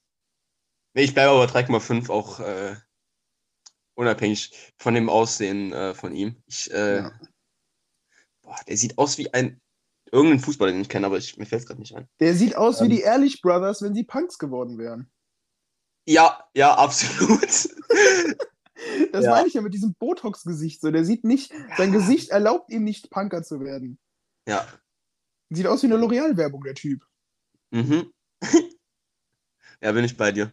Nee, ich bleibe aber 3,5 auch äh, unabhängig von dem Aussehen äh, von ihm. Ich, äh, ja. boah, der sieht aus wie ein irgendein Fußballer, den ich kenne, aber ich, mir fällt es gerade nicht ein. Der sieht aus ähm, wie die Ehrlich Brothers, wenn sie Punks geworden wären. Ja, ja, absolut. das ja. meine ich ja mit diesem Botox-Gesicht. So, der sieht nicht, sein Gesicht erlaubt ihm nicht, Punker zu werden. Ja, Sieht aus wie eine L'Oreal-Werbung, der Typ. Mhm. ja, bin ich bei dir.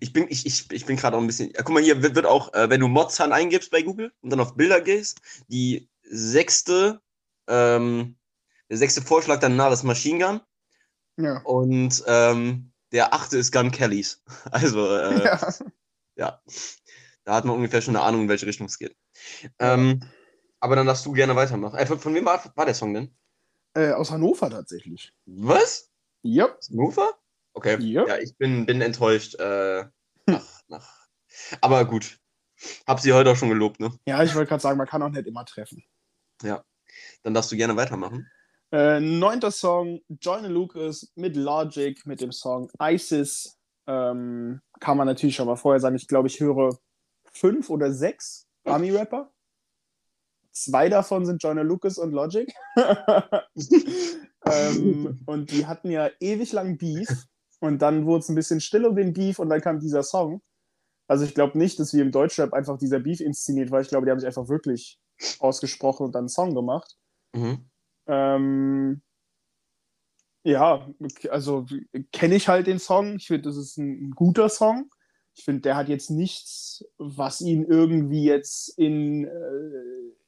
Ich bin, ich, ich, ich bin gerade auch ein bisschen. Ja, guck mal, hier wird, wird auch, äh, wenn du Modzahn eingibst bei Google und dann auf Bilder gehst, die sechste, ähm, der sechste Vorschlag danach ist Machine Gun. Ja. Und ähm, der achte ist Gun Kellys. Also, äh, ja. ja. Da hat man ungefähr schon eine Ahnung, in welche Richtung es geht. Ähm, aber dann darfst du gerne weitermachen. Äh, von, von wem war, war der Song denn? Äh, aus Hannover tatsächlich. Was? Ja. Aus Hannover? Okay. Ja, ja ich bin, bin enttäuscht. Äh, nach, nach. Aber gut. Hab sie heute auch schon gelobt, ne? Ja, ich wollte gerade sagen, man kann auch nicht immer treffen. Ja. Dann darfst du gerne weitermachen. Äh, neunter Song, Joyner Lucas mit Logic, mit dem Song ISIS. Ähm, kann man natürlich schon mal vorher sagen. Ich glaube, ich höre fünf oder sechs Army-Rapper. Zwei davon sind Joyner Lucas und Logic. ähm, und die hatten ja ewig lang Beef. Und dann wurde es ein bisschen still um den Beef und dann kam dieser Song. Also ich glaube nicht, dass wie im Deutschrap einfach dieser Beef inszeniert war. Ich glaube, die haben sich einfach wirklich ausgesprochen und dann einen Song gemacht. Mhm. Ähm, ja, also kenne ich halt den Song. Ich finde, das ist ein, ein guter Song. Ich finde, der hat jetzt nichts, was ihn irgendwie jetzt in äh,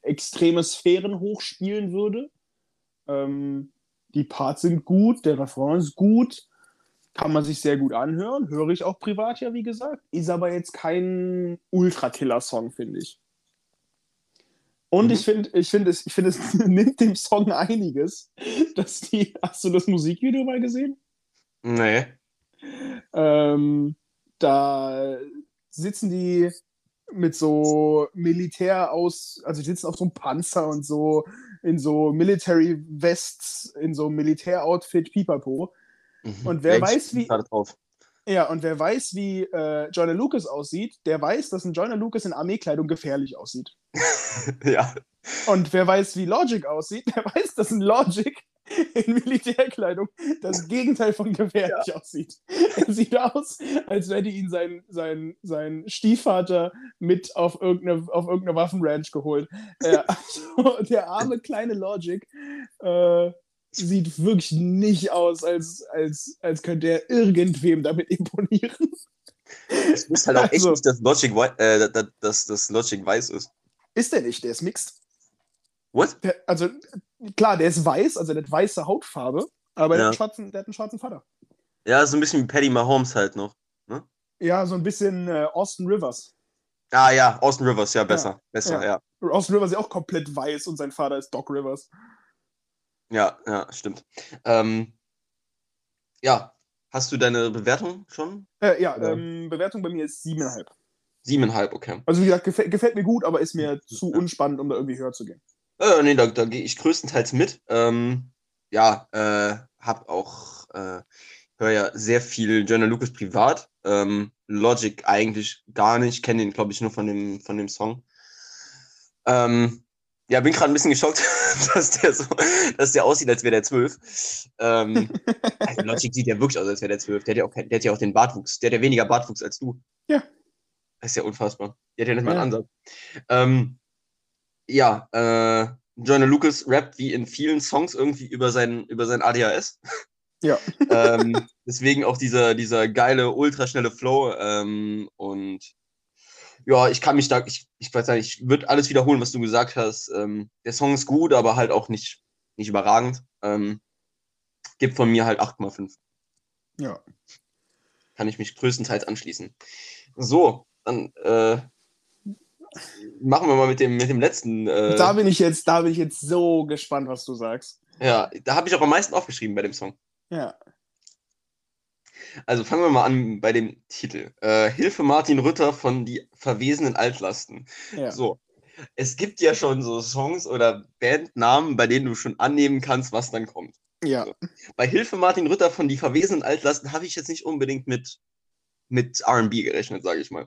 extreme Sphären hochspielen würde. Ähm, die Parts sind gut, der Refrain ist gut, kann man sich sehr gut anhören, höre ich auch privat ja, wie gesagt. Ist aber jetzt kein Ultra-Killer-Song, finde ich. Und mhm. ich finde, ich finde, es, ich finde, es nimmt dem Song einiges, dass die. Hast du das Musikvideo mal gesehen? Nee. Ähm, da sitzen die mit so Militär aus, also die sitzen auf so einem Panzer und so in so Military Vests, in so Militäroutfit, pipapo. Mhm. Und wer ja, weiß, wie. Ja, und wer weiß, wie äh, Joyner Lucas aussieht, der weiß, dass ein Joyner Lucas in Armeekleidung gefährlich aussieht. ja. Und wer weiß, wie Logic aussieht, der weiß, dass ein Logic in Militärkleidung das Gegenteil von gefährlich ja. aussieht. Er sieht aus, als hätte ihn sein, sein, sein Stiefvater mit auf irgendeine, auf irgendeine Waffenranch geholt. Äh, also, der arme kleine Logic äh, sieht wirklich nicht aus, als, als, als könnte er irgendwem damit imponieren. Es ist halt auch also, echt nicht, dass Logic, äh, dass, dass Logic weiß ist. Ist der nicht, der ist mixed. What? Der, also, klar, der ist weiß, also der hat weiße Hautfarbe, aber ja. der, hat schwarzen, der hat einen schwarzen Vater. Ja, so ein bisschen wie Paddy Mahomes halt noch. Ne? Ja, so ein bisschen äh, Austin Rivers. Ah ja, Austin Rivers, ja, besser. Ja. Besser, ja. ja. Austin Rivers ist ja auch komplett weiß und sein Vater ist Doc Rivers. Ja, ja, stimmt. Ähm, ja, hast du deine Bewertung schon? Äh, ja, ähm, Bewertung bei mir ist siebeneinhalb. Siebeneinhalb, okay. Also wie gesagt, gefällt, gefällt mir gut, aber ist mir zu unspannend, um da irgendwie höher zu gehen. Äh, nee, da, da gehe ich größtenteils mit. Ähm, ja, äh, hab auch äh, höre ja sehr viel Jonah Lucas privat. Ähm, Logic eigentlich gar nicht. Kenne ihn, glaube ich, nur von dem, von dem Song. Ähm, ja, bin gerade ein bisschen geschockt, dass der so, dass der aussieht, als wäre der zwölf. Ähm, also Logic sieht ja wirklich aus, als wäre der zwölf. Der hat ja auch, der hat ja auch den Bartwuchs. Der hat ja weniger Bartwuchs als du. Ja. Das ist ja unfassbar. Der hat ja nicht mal einen Ansatz. Ähm, ja, äh, Jonah Lucas rappt wie in vielen Songs irgendwie über sein, über sein ADHS. Ja. ähm, deswegen auch dieser, dieser geile, ultraschnelle Flow. Ähm, und ja, ich kann mich da, ich, ich weiß nicht, ich würde alles wiederholen, was du gesagt hast. Ähm, der Song ist gut, aber halt auch nicht, nicht überragend. Ähm, gibt von mir halt 8,5. Ja. Kann ich mich größtenteils anschließen. So, dann äh, machen wir mal mit dem, mit dem letzten. Äh, da bin ich jetzt, da bin ich jetzt so gespannt, was du sagst. Ja, da habe ich auch am meisten aufgeschrieben bei dem Song. Ja. Also fangen wir mal an bei dem Titel. Äh, Hilfe Martin Rütter von die verwesenen Altlasten. Ja. So. Es gibt ja schon so Songs oder Bandnamen, bei denen du schon annehmen kannst, was dann kommt. Ja. So. Bei Hilfe Martin Rütter von die verwesenen Altlasten habe ich jetzt nicht unbedingt mit, mit RB gerechnet, sage ich mal.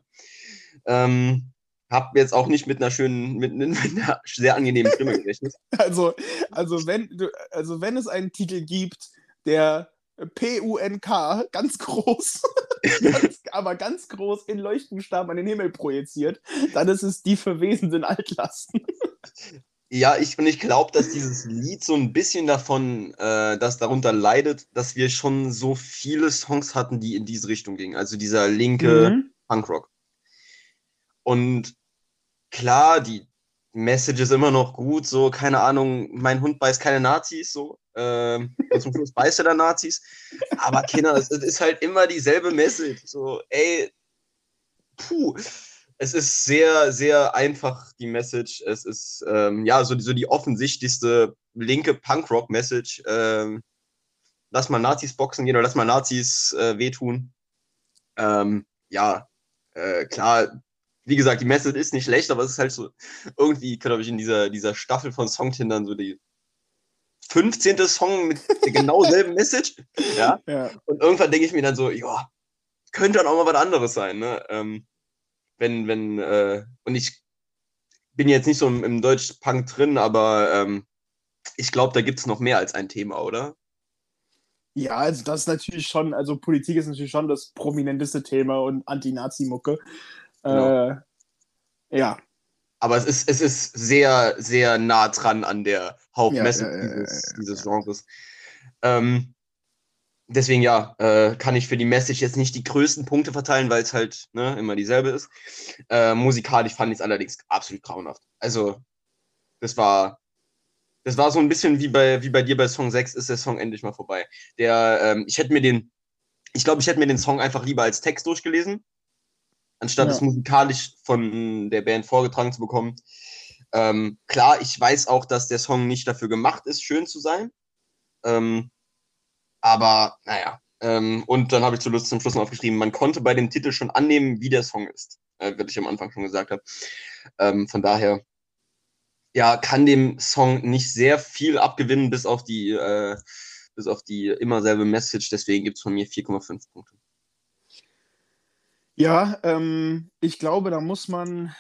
Ähm, hab jetzt auch nicht mit einer schönen, mit, mit einer sehr angenehmen Stimme gerechnet. Also, also, wenn, du, also wenn es einen Titel gibt, der P-U-N-K ganz groß, ganz, aber ganz groß in Leuchtbuchstaben an den Himmel projiziert, dann ist es die verwesenden Altlasten. Ja, ich, und ich glaube, dass dieses Lied so ein bisschen davon, äh, das darunter leidet, dass wir schon so viele Songs hatten, die in diese Richtung gingen. Also dieser linke mhm. Punkrock. Und klar, die Message ist immer noch gut, so, keine Ahnung, mein Hund beißt keine Nazis, so. Ähm, und zum Schluss beißt er dann Nazis. Aber Kinder, es, es, ist halt immer dieselbe Message. So, ey, puh. Es ist sehr, sehr einfach, die Message. Es ist, ähm, ja, so, so die offensichtlichste linke Punkrock-Message. Ähm, lass mal Nazis boxen gehen oder lass mal Nazis äh, wehtun. Ähm, ja, äh, klar, wie gesagt, die Message ist nicht schlecht, aber es ist halt so irgendwie, glaube ich, in dieser, dieser Staffel von Songtindern so die 15. Song mit genau selben Message. Ja? ja. Und irgendwann denke ich mir dann so, ja, könnte dann auch mal was anderes sein, ne? Ähm, wenn, wenn, äh, und ich bin jetzt nicht so im, im Deutsch-Punk drin, aber ähm, ich glaube, da gibt es noch mehr als ein Thema, oder? Ja, also das ist natürlich schon, also Politik ist natürlich schon das prominenteste Thema und Anti-Nazi-Mucke. Genau. Äh, ja. Aber es ist, es ist sehr, sehr nah dran an der Hauptmesse ja, ja, dieses, dieses Genres. Ähm, deswegen ja, äh, kann ich für die Message jetzt nicht die größten Punkte verteilen, weil es halt ne, immer dieselbe ist. Äh, musikalisch fand ich es allerdings absolut grauenhaft. Also, das war, das war so ein bisschen wie bei, wie bei dir bei Song 6 ist der Song endlich mal vorbei. Der, ähm, ich hätte mir den, ich glaube, ich hätte mir den Song einfach lieber als Text durchgelesen anstatt ja. es musikalisch von der Band vorgetragen zu bekommen. Ähm, klar, ich weiß auch, dass der Song nicht dafür gemacht ist, schön zu sein. Ähm, aber naja. Ähm, und dann habe ich zum Schluss noch aufgeschrieben, man konnte bei dem Titel schon annehmen, wie der Song ist, äh, was ich am Anfang schon gesagt habe. Ähm, von daher, ja, kann dem Song nicht sehr viel abgewinnen, bis auf die, äh, bis auf die immer selbe Message. Deswegen gibt es von mir 4,5 Punkte. Ja, ähm, ich glaube, da muss man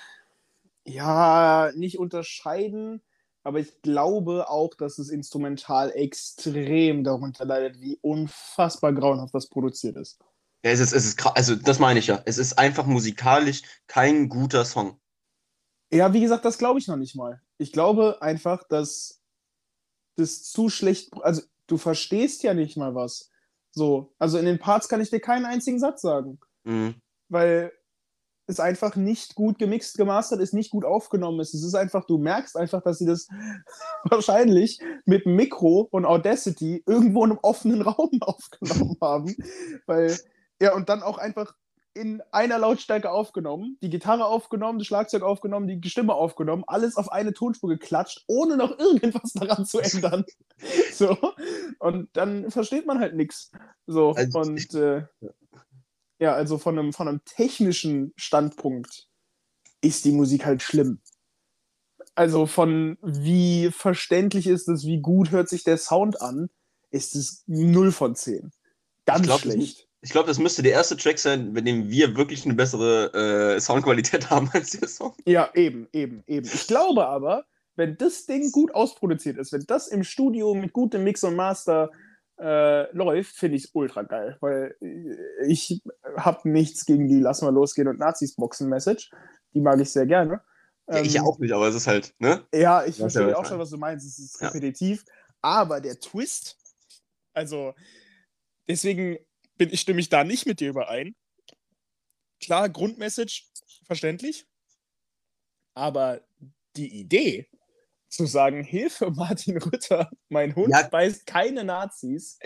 ja nicht unterscheiden, aber ich glaube auch, dass es instrumental extrem darunter leidet, wie unfassbar grauenhaft das produziert ist. Ja, es ist, es ist also das meine ich ja. Es ist einfach musikalisch kein guter Song. Ja, wie gesagt, das glaube ich noch nicht mal. Ich glaube einfach, dass das zu schlecht, also du verstehst ja nicht mal was. So, also in den Parts kann ich dir keinen einzigen Satz sagen. Mhm weil es einfach nicht gut gemixt, gemastert ist, nicht gut aufgenommen ist. Es ist einfach, du merkst einfach, dass sie das wahrscheinlich mit Mikro und Audacity irgendwo in einem offenen Raum aufgenommen haben. Weil, ja, und dann auch einfach in einer Lautstärke aufgenommen, die Gitarre aufgenommen, das Schlagzeug aufgenommen, die Stimme aufgenommen, alles auf eine Tonspur geklatscht, ohne noch irgendwas daran zu ändern. so. Und dann versteht man halt nichts. So. Also, und äh, ja, also von einem, von einem technischen Standpunkt ist die Musik halt schlimm. Also von wie verständlich ist es, wie gut hört sich der Sound an, ist es 0 von 10. Ganz ich glaub, schlecht. Ich glaube, das müsste der erste Track sein, bei dem wir wirklich eine bessere äh, Soundqualität haben als der Song. Ja, eben, eben, eben. Ich glaube aber, wenn das Ding gut ausproduziert ist, wenn das im Studio mit gutem Mix und Master äh, läuft, finde ich es ultra geil. Weil äh, ich habe nichts gegen die Lass mal losgehen und Nazis Boxen Message. Die mag ich sehr gerne. Ja, ich ja Ähm, auch nicht, aber es ist halt, ne? Ja, ich verstehe ja, auch schon, was du meinst. Es ist Ja. repetitiv. Aber der Twist, also deswegen bin ich, stimme ich da nicht mit dir überein. Klar, Grundmessage, verständlich. Aber die Idee, zu sagen, Hilfe, Martin Rütter, mein Hund Ja. beißt keine Nazis,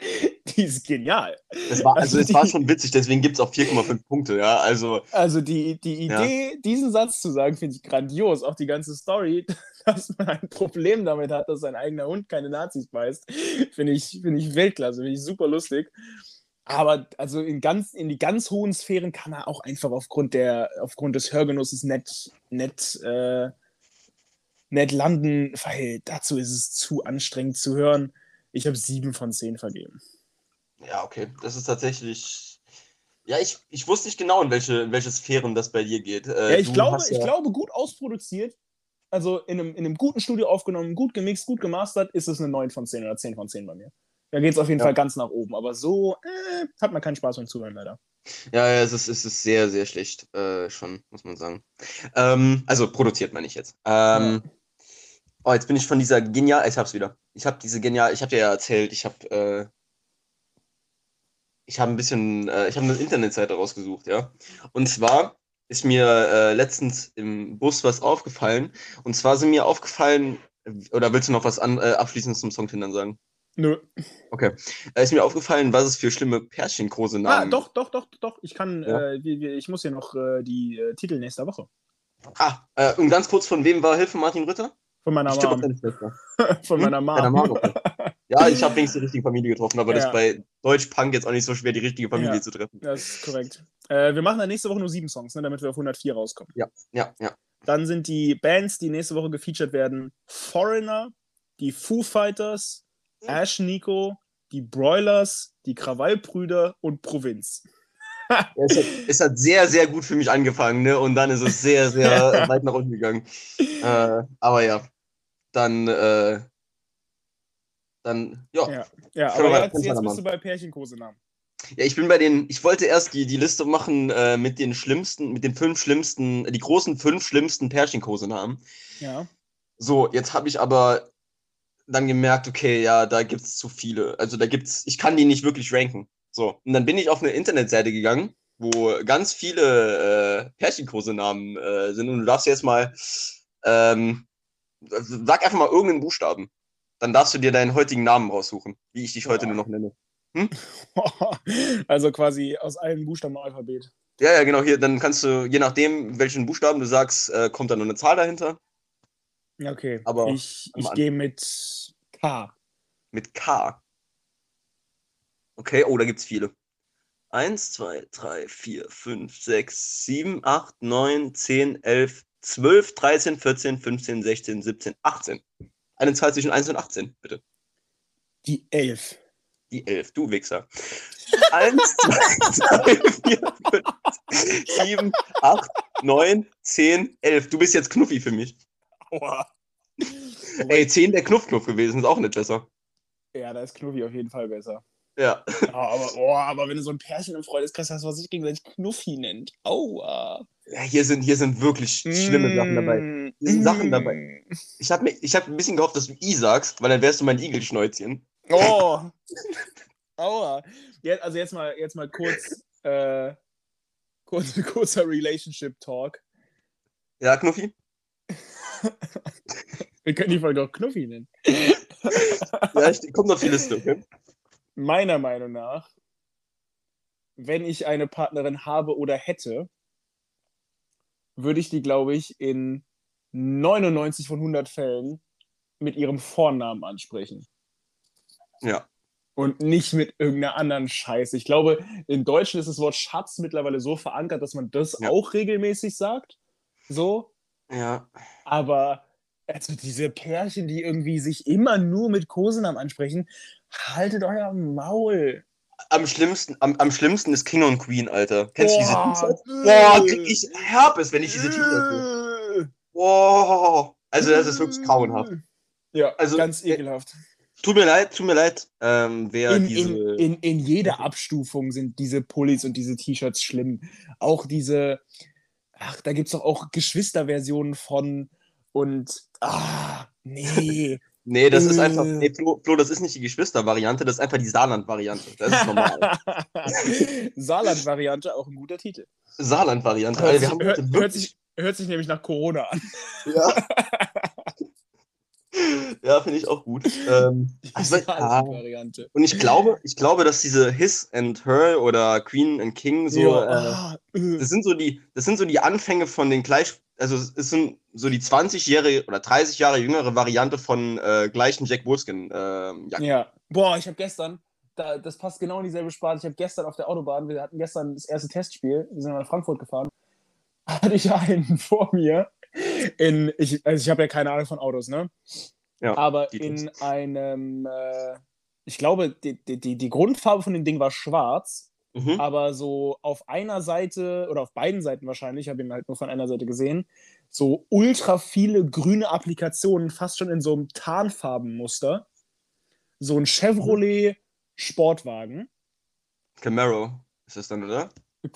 die ist genial. Das war, also Also es war schon witzig, deswegen gibt es auch 4,5 Punkte, ja. Also, Also die, die Ja. Idee, diesen Satz zu sagen, finde ich grandios. Auch die ganze Story, dass man ein Problem damit hat, dass sein eigener Hund keine Nazis beißt, finde ich, finde ich Weltklasse, finde ich super lustig. Aber also in, ganz, in die ganz hohen Sphären kann er auch einfach aufgrund, der, aufgrund des Hörgenusses nicht, nicht, äh, nicht landen, weil dazu ist es zu anstrengend zu hören. Ich habe sieben von zehn vergeben. ja, okay. Das ist tatsächlich. Ja, ich, ich wusste nicht genau, in welche, in welche Sphären das bei dir geht. Äh, Ja, ich glaube, hast ich ja- glaube, gut ausproduziert, also in einem, in einem guten Studio aufgenommen, gut gemixt, gut gemastert, ist es eine 9 von 10 oder 10 von 10 bei mir. Da geht es auf jeden Ja. Fall ganz nach oben. Aber so äh, hat man keinen Spaß beim Zuhören, leider. Ja, ja, es ist, es ist sehr, sehr schlecht, äh, schon, muss man sagen. Ähm, also produziert meine ich jetzt. Ähm, Oh, jetzt bin ich von dieser genial, ich hab's wieder. Ich habe diese genial, ich habe dir ja erzählt, ich habe, äh, ich habe ein bisschen, äh, ich habe eine Internetseite rausgesucht, ja. Und zwar ist mir äh, letztens im Bus was aufgefallen. Und zwar sind mir aufgefallen, oder willst du noch was an, äh, abschließend zum Songfindern sagen? Nö. Äh, ist mir aufgefallen, was es für schlimme Pärchenkurse Ah, Namen doch, doch, doch, doch. Ich kann, Ja. äh, ich muss hier noch die Titel nächster Woche. Ah, und ganz kurz, von wem war Hilfe Martin Rütter? Von meiner Mom. Schwester. Von Hm? meiner Mom. Deiner Mom, okay. Ja, ich habe wenigstens die richtige Familie getroffen, aber das Ja. ist bei Deutsch-Punk jetzt auch nicht so schwer, die richtige Familie Ja. zu treffen. Das ist korrekt. Äh, wir machen dann nächste Woche nur sieben Songs, ne, damit wir auf 104 rauskommen. Ja, ja. Dann sind die Bands, die nächste Woche gefeatured werden, Foreigner, die Foo Fighters, Ash Nico, die Broilers, die Krawallbrüder und Provinz. Ja, es, hat, es hat sehr, sehr gut für mich angefangen, ne? Und dann ist es sehr, sehr weit nach unten gegangen. Äh, aber ja, dann, äh, dann, ja. Ja, ja aber mal jetzt, jetzt bist du bei Pärchenkosenamen. Ja, ich bin bei den, ich wollte erst die, die Liste machen äh, mit den schlimmsten, mit den fünf schlimmsten, die großen fünf schlimmsten Pärchenkosenamen. Ja. So, jetzt habe ich aber dann gemerkt, okay, ja, da gibt's zu viele. Also da gibt's, ich kann die nicht wirklich ranken. So, und dann bin ich auf eine Internetseite gegangen, wo ganz viele äh, Pärchenkosenamen äh, sind und du darfst jetzt mal, ähm, sag einfach mal irgendeinen Buchstaben. Dann darfst du dir deinen heutigen Namen raussuchen, wie ich dich heute nur noch nenne. also quasi aus allen Buchstaben im Alphabet. Ja, ja, genau, hier, dann kannst du, je nachdem, welchen Buchstaben du sagst, äh, kommt dann nur eine Zahl dahinter. Ja, Okay, Aber ich, ich gehe mit K. Mit K. Okay, oh, da gibt's viele. 1, 2, 3, 4, 5, 6, 7, 8, 9, 10, 11, 12, 13, 14, 15, 16, 17, 18. Eine Zahl zwischen 1 und 18, bitte. Die Elf. Die 11, du Wichser. 1, 2, 3, 4, 5, 7, 8, 9, 10, 11. Du bist jetzt Knuffi für mich. Aua. Ey, 10 der Knuff-Knuff gewesen, ist auch nicht besser. Ja, da ist Knuffi auf jeden Fall besser. Ja. Ja, aber, oh, aber wenn du so ein Pärchen im Freundeskreis hast, was sich gegenseitig Knuffi nennt. Aua. Hier, sind, hier sind wirklich schlimme Sachen dabei. Mm, Hier sind Sachen mm. dabei. Ich habe hab ein bisschen gehofft, dass du I sagst, weil dann wärst du mein Igelschnäuzchen. Oh. Aua. Ja, also jetzt mal, jetzt mal kurz, äh, kurz, kurzer Relationship Talk. Ja, Knuffi? Wir können die Folge auch Knuffi nennen. Ja, ich, kommt auf die Liste, okay? Meiner Meinung nach, wenn ich eine Partnerin habe oder hätte, würde ich die, glaube ich, in 99 von 100 Fällen mit ihrem Vornamen ansprechen. Ja. Und nicht mit irgendeiner anderen Scheiße. Ich glaube, in Deutschen ist das Wort Schatz mittlerweile so verankert, dass man das Ja. auch regelmäßig sagt. So. Ja. Aber also diese Pärchen, die irgendwie sich immer nur mit Kosenamen ansprechen, haltet euer Maul. Am schlimmsten, am, am schlimmsten ist King und Queen, Alter. Kennst du diese Boah, T-Shirts? äh. Boah, krieg ich Herpes, wenn ich diese T-Shirts sehe. Boah. Also das ist wirklich grauenhaft. Ja, Also, ganz äh, ekelhaft. Tut mir leid, tut mir leid, ähm, wer In, diese. in, in, in jeder Abstufung sind diese Pullis und diese T-Shirts schlimm. Auch diese, ach, da gibt es doch auch Geschwisterversionen von und, ah, nee. nee, das ist äh. einfach. Nee, Flo, Flo, das ist nicht die Geschwister-Variante, das ist einfach die Saarland-Variante. Das ist normal. Saarland-Variante, auch ein guter Titel. Saarland-Variante. Hört, haben hört, hört, sich, hört sich nämlich nach Corona an. Ja, ja finde ich auch gut. Ähm, also. Saarland-Variante. Und ich glaube, ich glaube, dass diese His and Her oder Queen and King so, Ja, äh, ah, äh. das sind so die, das sind so die Anfänge von den gleich, also es sind so die 20-jährige oder 30 Jahre jüngere Variante von äh, gleichen Jack Wolfskin ähm, Jacken. Ja. Boah, ich habe gestern, da, das passt genau in dieselbe Sparte. Ich habe gestern auf der Autobahn, wir hatten gestern das erste Testspiel, wir sind nach Frankfurt gefahren, hatte ich einen vor mir. In, ich, also ich habe ja keine Ahnung von Autos, ne? Ja, Aber in einem, äh, ich glaube, die, die die Grundfarbe von dem Ding war schwarz, Mhm. aber so auf einer Seite oder auf beiden Seiten wahrscheinlich, ich habe ihn halt nur von einer Seite gesehen, so ultra viele grüne Applikationen, fast schon in so einem Tarnfarbenmuster. So ein Chevrolet Sportwagen. Camaro ist das dann, oder?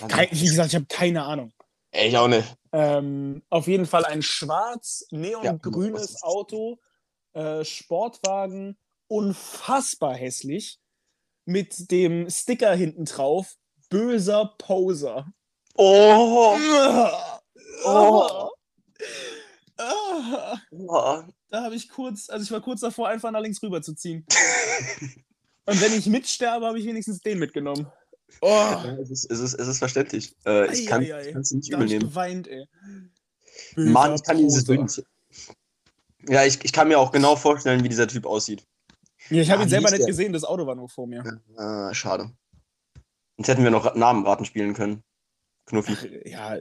Kein, wie gesagt, ich habe keine Ahnung. Ich auch nicht. Ähm, auf jeden Fall ein was schwarz-neongrünes ist das? Auto, äh, Sportwagen, unfassbar hässlich, mit dem Sticker hinten drauf, böser Poser. Oh, Oh. Ah. oh. Da habe ich kurz, also ich war kurz davor, einfach nach links rüber zu ziehen. Und wenn ich mitsterbe, habe ich wenigstens den mitgenommen. Oh, Ja, es, ist, es, ist, es ist verständlich. Äh, ich kann es nicht übel nehmen. geweint, ey. Mann, ich kann dieses. Bild nicht. Ja, ich, ich kann mir auch genau vorstellen, wie dieser Typ aussieht. Ja, ich habe Ah, ihn selber nicht der? gesehen, das Auto war nur vor mir. Ah, schade. Sonst hätten wir noch Namenraten spielen können. Knuffi. Ja,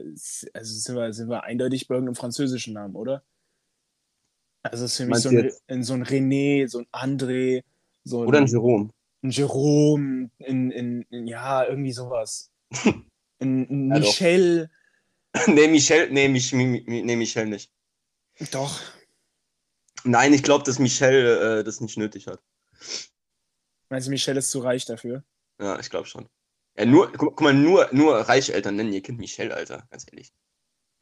also sind wir, sind wir eindeutig bei irgendeinem französischen Namen, oder? Also es ist für mich so ein, jetzt- in so ein René, so ein André, so ein, Oder ein Jerome. ein Jerome, in, in, in, ja, irgendwie sowas. Ein, ein Ja. Michel, nee, Michel, nee, Mich, Mi- Mi- nee, Michel nicht. doch. Nein, ich glaube, dass Michel äh, das nicht nötig hat. Meinst du, Michel ist zu reich dafür? Ja, ich glaube schon. Ja, nur, guck, guck mal, nur, nur reiche Eltern nennen ihr Kind Michel, Alter, ganz ehrlich.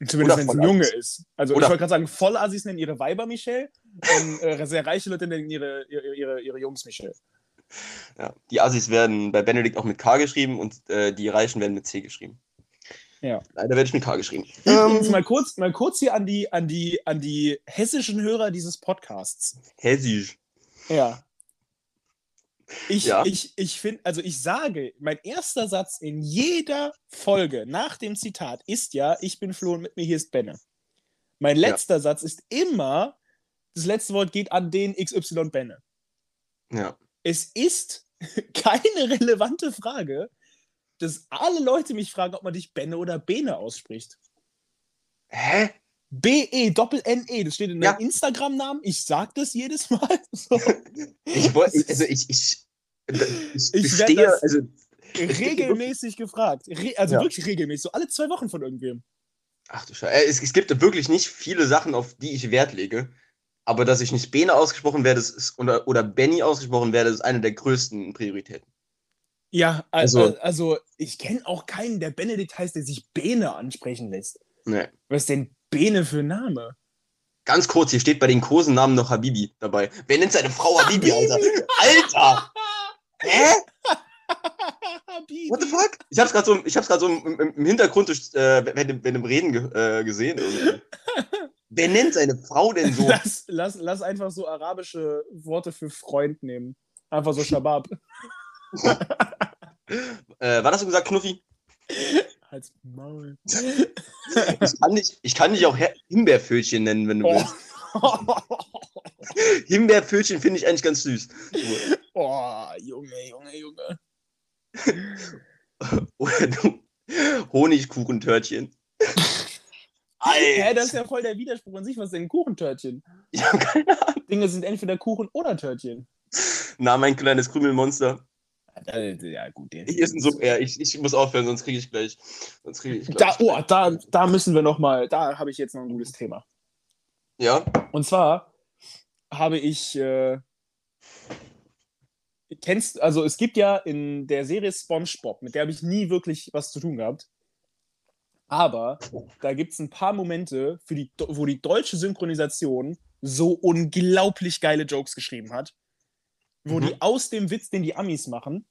Zumindest wenn es ein Junge ist. Also Oder- ich wollte gerade sagen, Vollassis nennen ihre Weiber Michel und äh, sehr reiche Leute nennen ihre, ihre, ihre, ihre Jungs Michel. Ja. Die Assis werden bei Benedikt auch mit K geschrieben und äh, die Reichen werden mit C geschrieben. Ja. Leider werde ich mit K geschrieben. Ähm, mal kurz, mal kurz hier an die, an, die, an die hessischen Hörer dieses Podcasts. Hessisch. Ja. Ich, Ja. ich, ich finde, also ich sage, mein erster Satz in jeder Folge nach dem Zitat ist ja, ich bin Flo und mit mir hier ist Benne. Mein Ja. letzter Satz ist immer, das letzte Wort geht an den XY Benne. Ja. Es ist keine relevante Frage, dass alle Leute mich fragen, ob man dich Benne oder Bene ausspricht. Hä? B-E, Doppel-N-E, das steht in Ja. deinem Instagram-Namen. Ich sag das jedes Mal. So. Ich wollte, also ich, ich, ich, Ich das- also regelmäßig gefragt. Re also Ja. wirklich regelmäßig, so alle zwei Wochen von irgendwem. Ach du Scheiße. Äh, Es, es gibt wirklich nicht viele Sachen, auf die ich Wert lege. Aber dass ich nicht Bene ausgesprochen werde, ist, oder, oder Benny ausgesprochen werde, ist eine der größten Prioritäten. Ja, also, Also- also ich kenne auch keinen, der Benedikt heißt, der sich Bene ansprechen lässt. Nee. Was denn Bene für Name? Ganz kurz, hier steht bei den Kosennamen noch Habibi dabei. Wer nennt seine Frau Habibi, Alter? Alter! Hä? Habibi. What the fuck? Ich hab's gerade so, ich hab's grad so im, im, im Hintergrund durch, äh, wenn, wenn im Reden ge äh, gesehen. irgendwie. Wer nennt seine Frau denn so? Lass, lass, lass einfach so arabische Worte für Freund nehmen. Einfach so Shabab. Äh, war das so gesagt, Knuffi? Als Maul. Ich kann dich, ich kann dich auch Her Himbeerpfötchen nennen, wenn du Oh. willst. Himbeerpfötchen finde ich eigentlich ganz süß. oh, Junge, Junge, Junge. Oder du Honigkuchentörtchen. Hä, das ist ja voll der Widerspruch an sich. Was ist denn ein Kuchentörtchen? Ich hab keine Ahnung. Dinge sind entweder Kuchen oder Törtchen. Na, mein kleines Krümelmonster. Ja gut. Ist ein Sub, ja, ich, ich muss aufhören, sonst kriege ich gleich. Sonst kriege ich da, gleich. oh, da, da müssen wir noch mal, da habe ich jetzt noch ein gutes Thema. Ja, Und zwar habe ich, äh, kennst, also es gibt ja in der Serie SpongeBob, mit der habe ich nie wirklich was zu tun gehabt. Aber da gibt es ein paar Momente, für die, wo die deutsche Synchronisation so unglaublich geile Jokes geschrieben hat, wo Mhm. die aus dem Witz, den die Amis machen,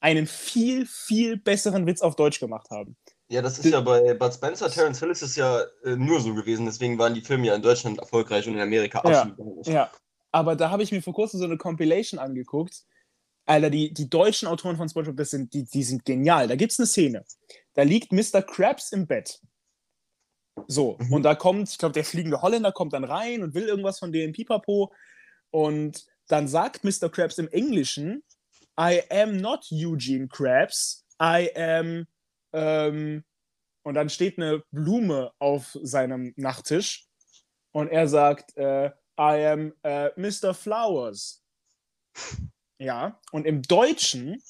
einen viel, viel besseren Witz auf Deutsch gemacht haben. ja, das ist ja bei Bud Spencer, Terence Hill ist es ja äh, nur so gewesen, deswegen waren die Filme ja in Deutschland erfolgreich und in Amerika Ja, absolut nicht. Ja, aber da habe ich mir vor kurzem so eine Compilation angeguckt. Alter, die, die deutschen Autoren von SpongeBob, das sind, die, die sind genial. Da gibt es eine Szene. Da liegt Mr. Krabs im Bett. So, Mhm. und da kommt, ich glaube, der fliegende Holländer kommt dann rein und will irgendwas von dem Pipapo. Und dann sagt Mr. Krabs im Englischen, I am not Eugene Krabs, I am, ähm, und dann steht eine Blume auf seinem Nachttisch und er sagt, äh, I am äh, Mr. Flowers. Ja, und im Deutschen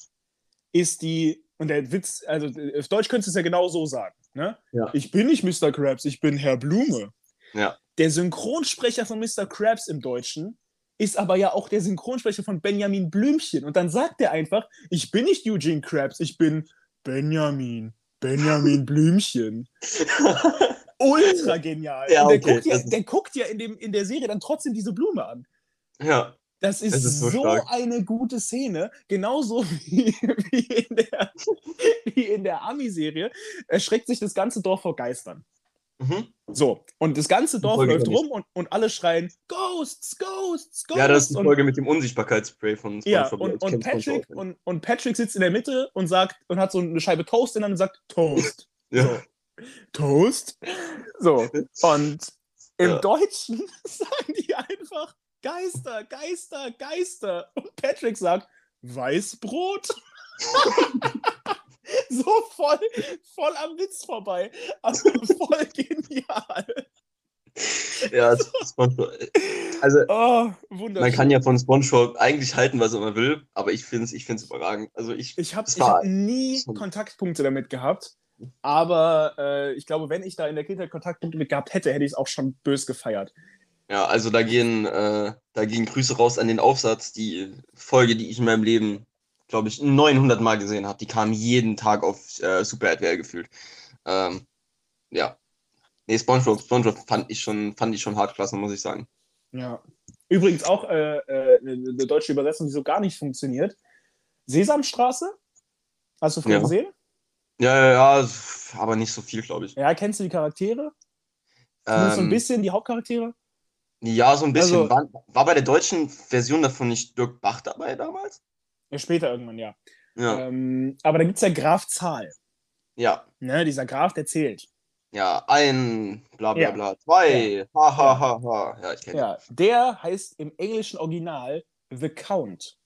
ist die, und der Witz, also auf Deutsch könntest du es ja genau so sagen, ne? Ja. Ich bin nicht Mr. Krabs, ich bin Herr Blume. Ja. Der Synchronsprecher von Mr. Krabs im Deutschen ist aber ja auch der Synchronsprecher von Benjamin Blümchen. Und dann sagt er einfach, ich bin nicht Eugene Krabs, ich bin Benjamin. Benjamin Blümchen. Ultra genial. Ja, der, okay, guckt ja, der guckt ja in, dem, in der Serie dann trotzdem diese Blume an. ja. Das ist, ist so so, eine gute Szene, genauso wie, wie in der, wie in der Ami-Serie, erschreckt sich das ganze Dorf vor Geistern. Mhm. So, und das ganze Dorf läuft rum und, und alle schreien Ghosts, Ghosts, Ghosts. ja, das ist die und, Folge mit dem Unsichtbarkeitsspray von ja, SpongeBob. und, Ich und, kenn Patrick, und, und Patrick sitzt in der Mitte und sagt und hat so eine Scheibe Toast in der Hand und sagt Toast. ja. So. Toast. So. Und im Ja. Deutschen sagen die einfach Geister, Geister, Geister. Und Patrick sagt Weißbrot. so voll, voll am Witz vorbei. Aber voll genial. ja, SpongeBob. Also, Oh, man kann ja von SpongeBob eigentlich halten, was man will, aber ich finde es ich find's überragend. Also, ich. Ich habe hab nie schon- Kontaktpunkte damit gehabt. Aber äh, ich glaube, wenn ich da in der Kindheit Kontaktpunkte mit gehabt hätte, hätte ich es auch schon bös gefeiert. Ja, also da gehen, äh, da gehen Grüße raus an den Aufsatz. Die Folge, die ich in meinem Leben, glaube ich, 900 Mal gesehen habe, die kam jeden Tag auf äh, Super RTL gefühlt. Ähm, ja. Nee, SpongeBob, SpongeBob fand ich schon, fand ich schon hart klasse, muss ich sagen. Ja. Übrigens auch äh, äh, eine deutsche Übersetzung, die so gar nicht funktioniert. Sesamstraße? Hast du früher Ja. gesehen? Ja, ja, ja, aber nicht so viel, glaube ich. Ja, kennst du die Charaktere? Zumindest so ein Ähm, bisschen die Hauptcharaktere? ja, so ein bisschen. Also- war, war bei der deutschen Version davon nicht Dirk Bach dabei damals? Ja, später irgendwann, ja. Ja, Ähm, aber da gibt es ja Graf Zahl. ja, Ne? Dieser Graf, der zählt. Ja, ein, bla bla Ja. bla, zwei, ha ha ha ha. Ja, ich kenne Ja, der heißt im englischen Original The Count.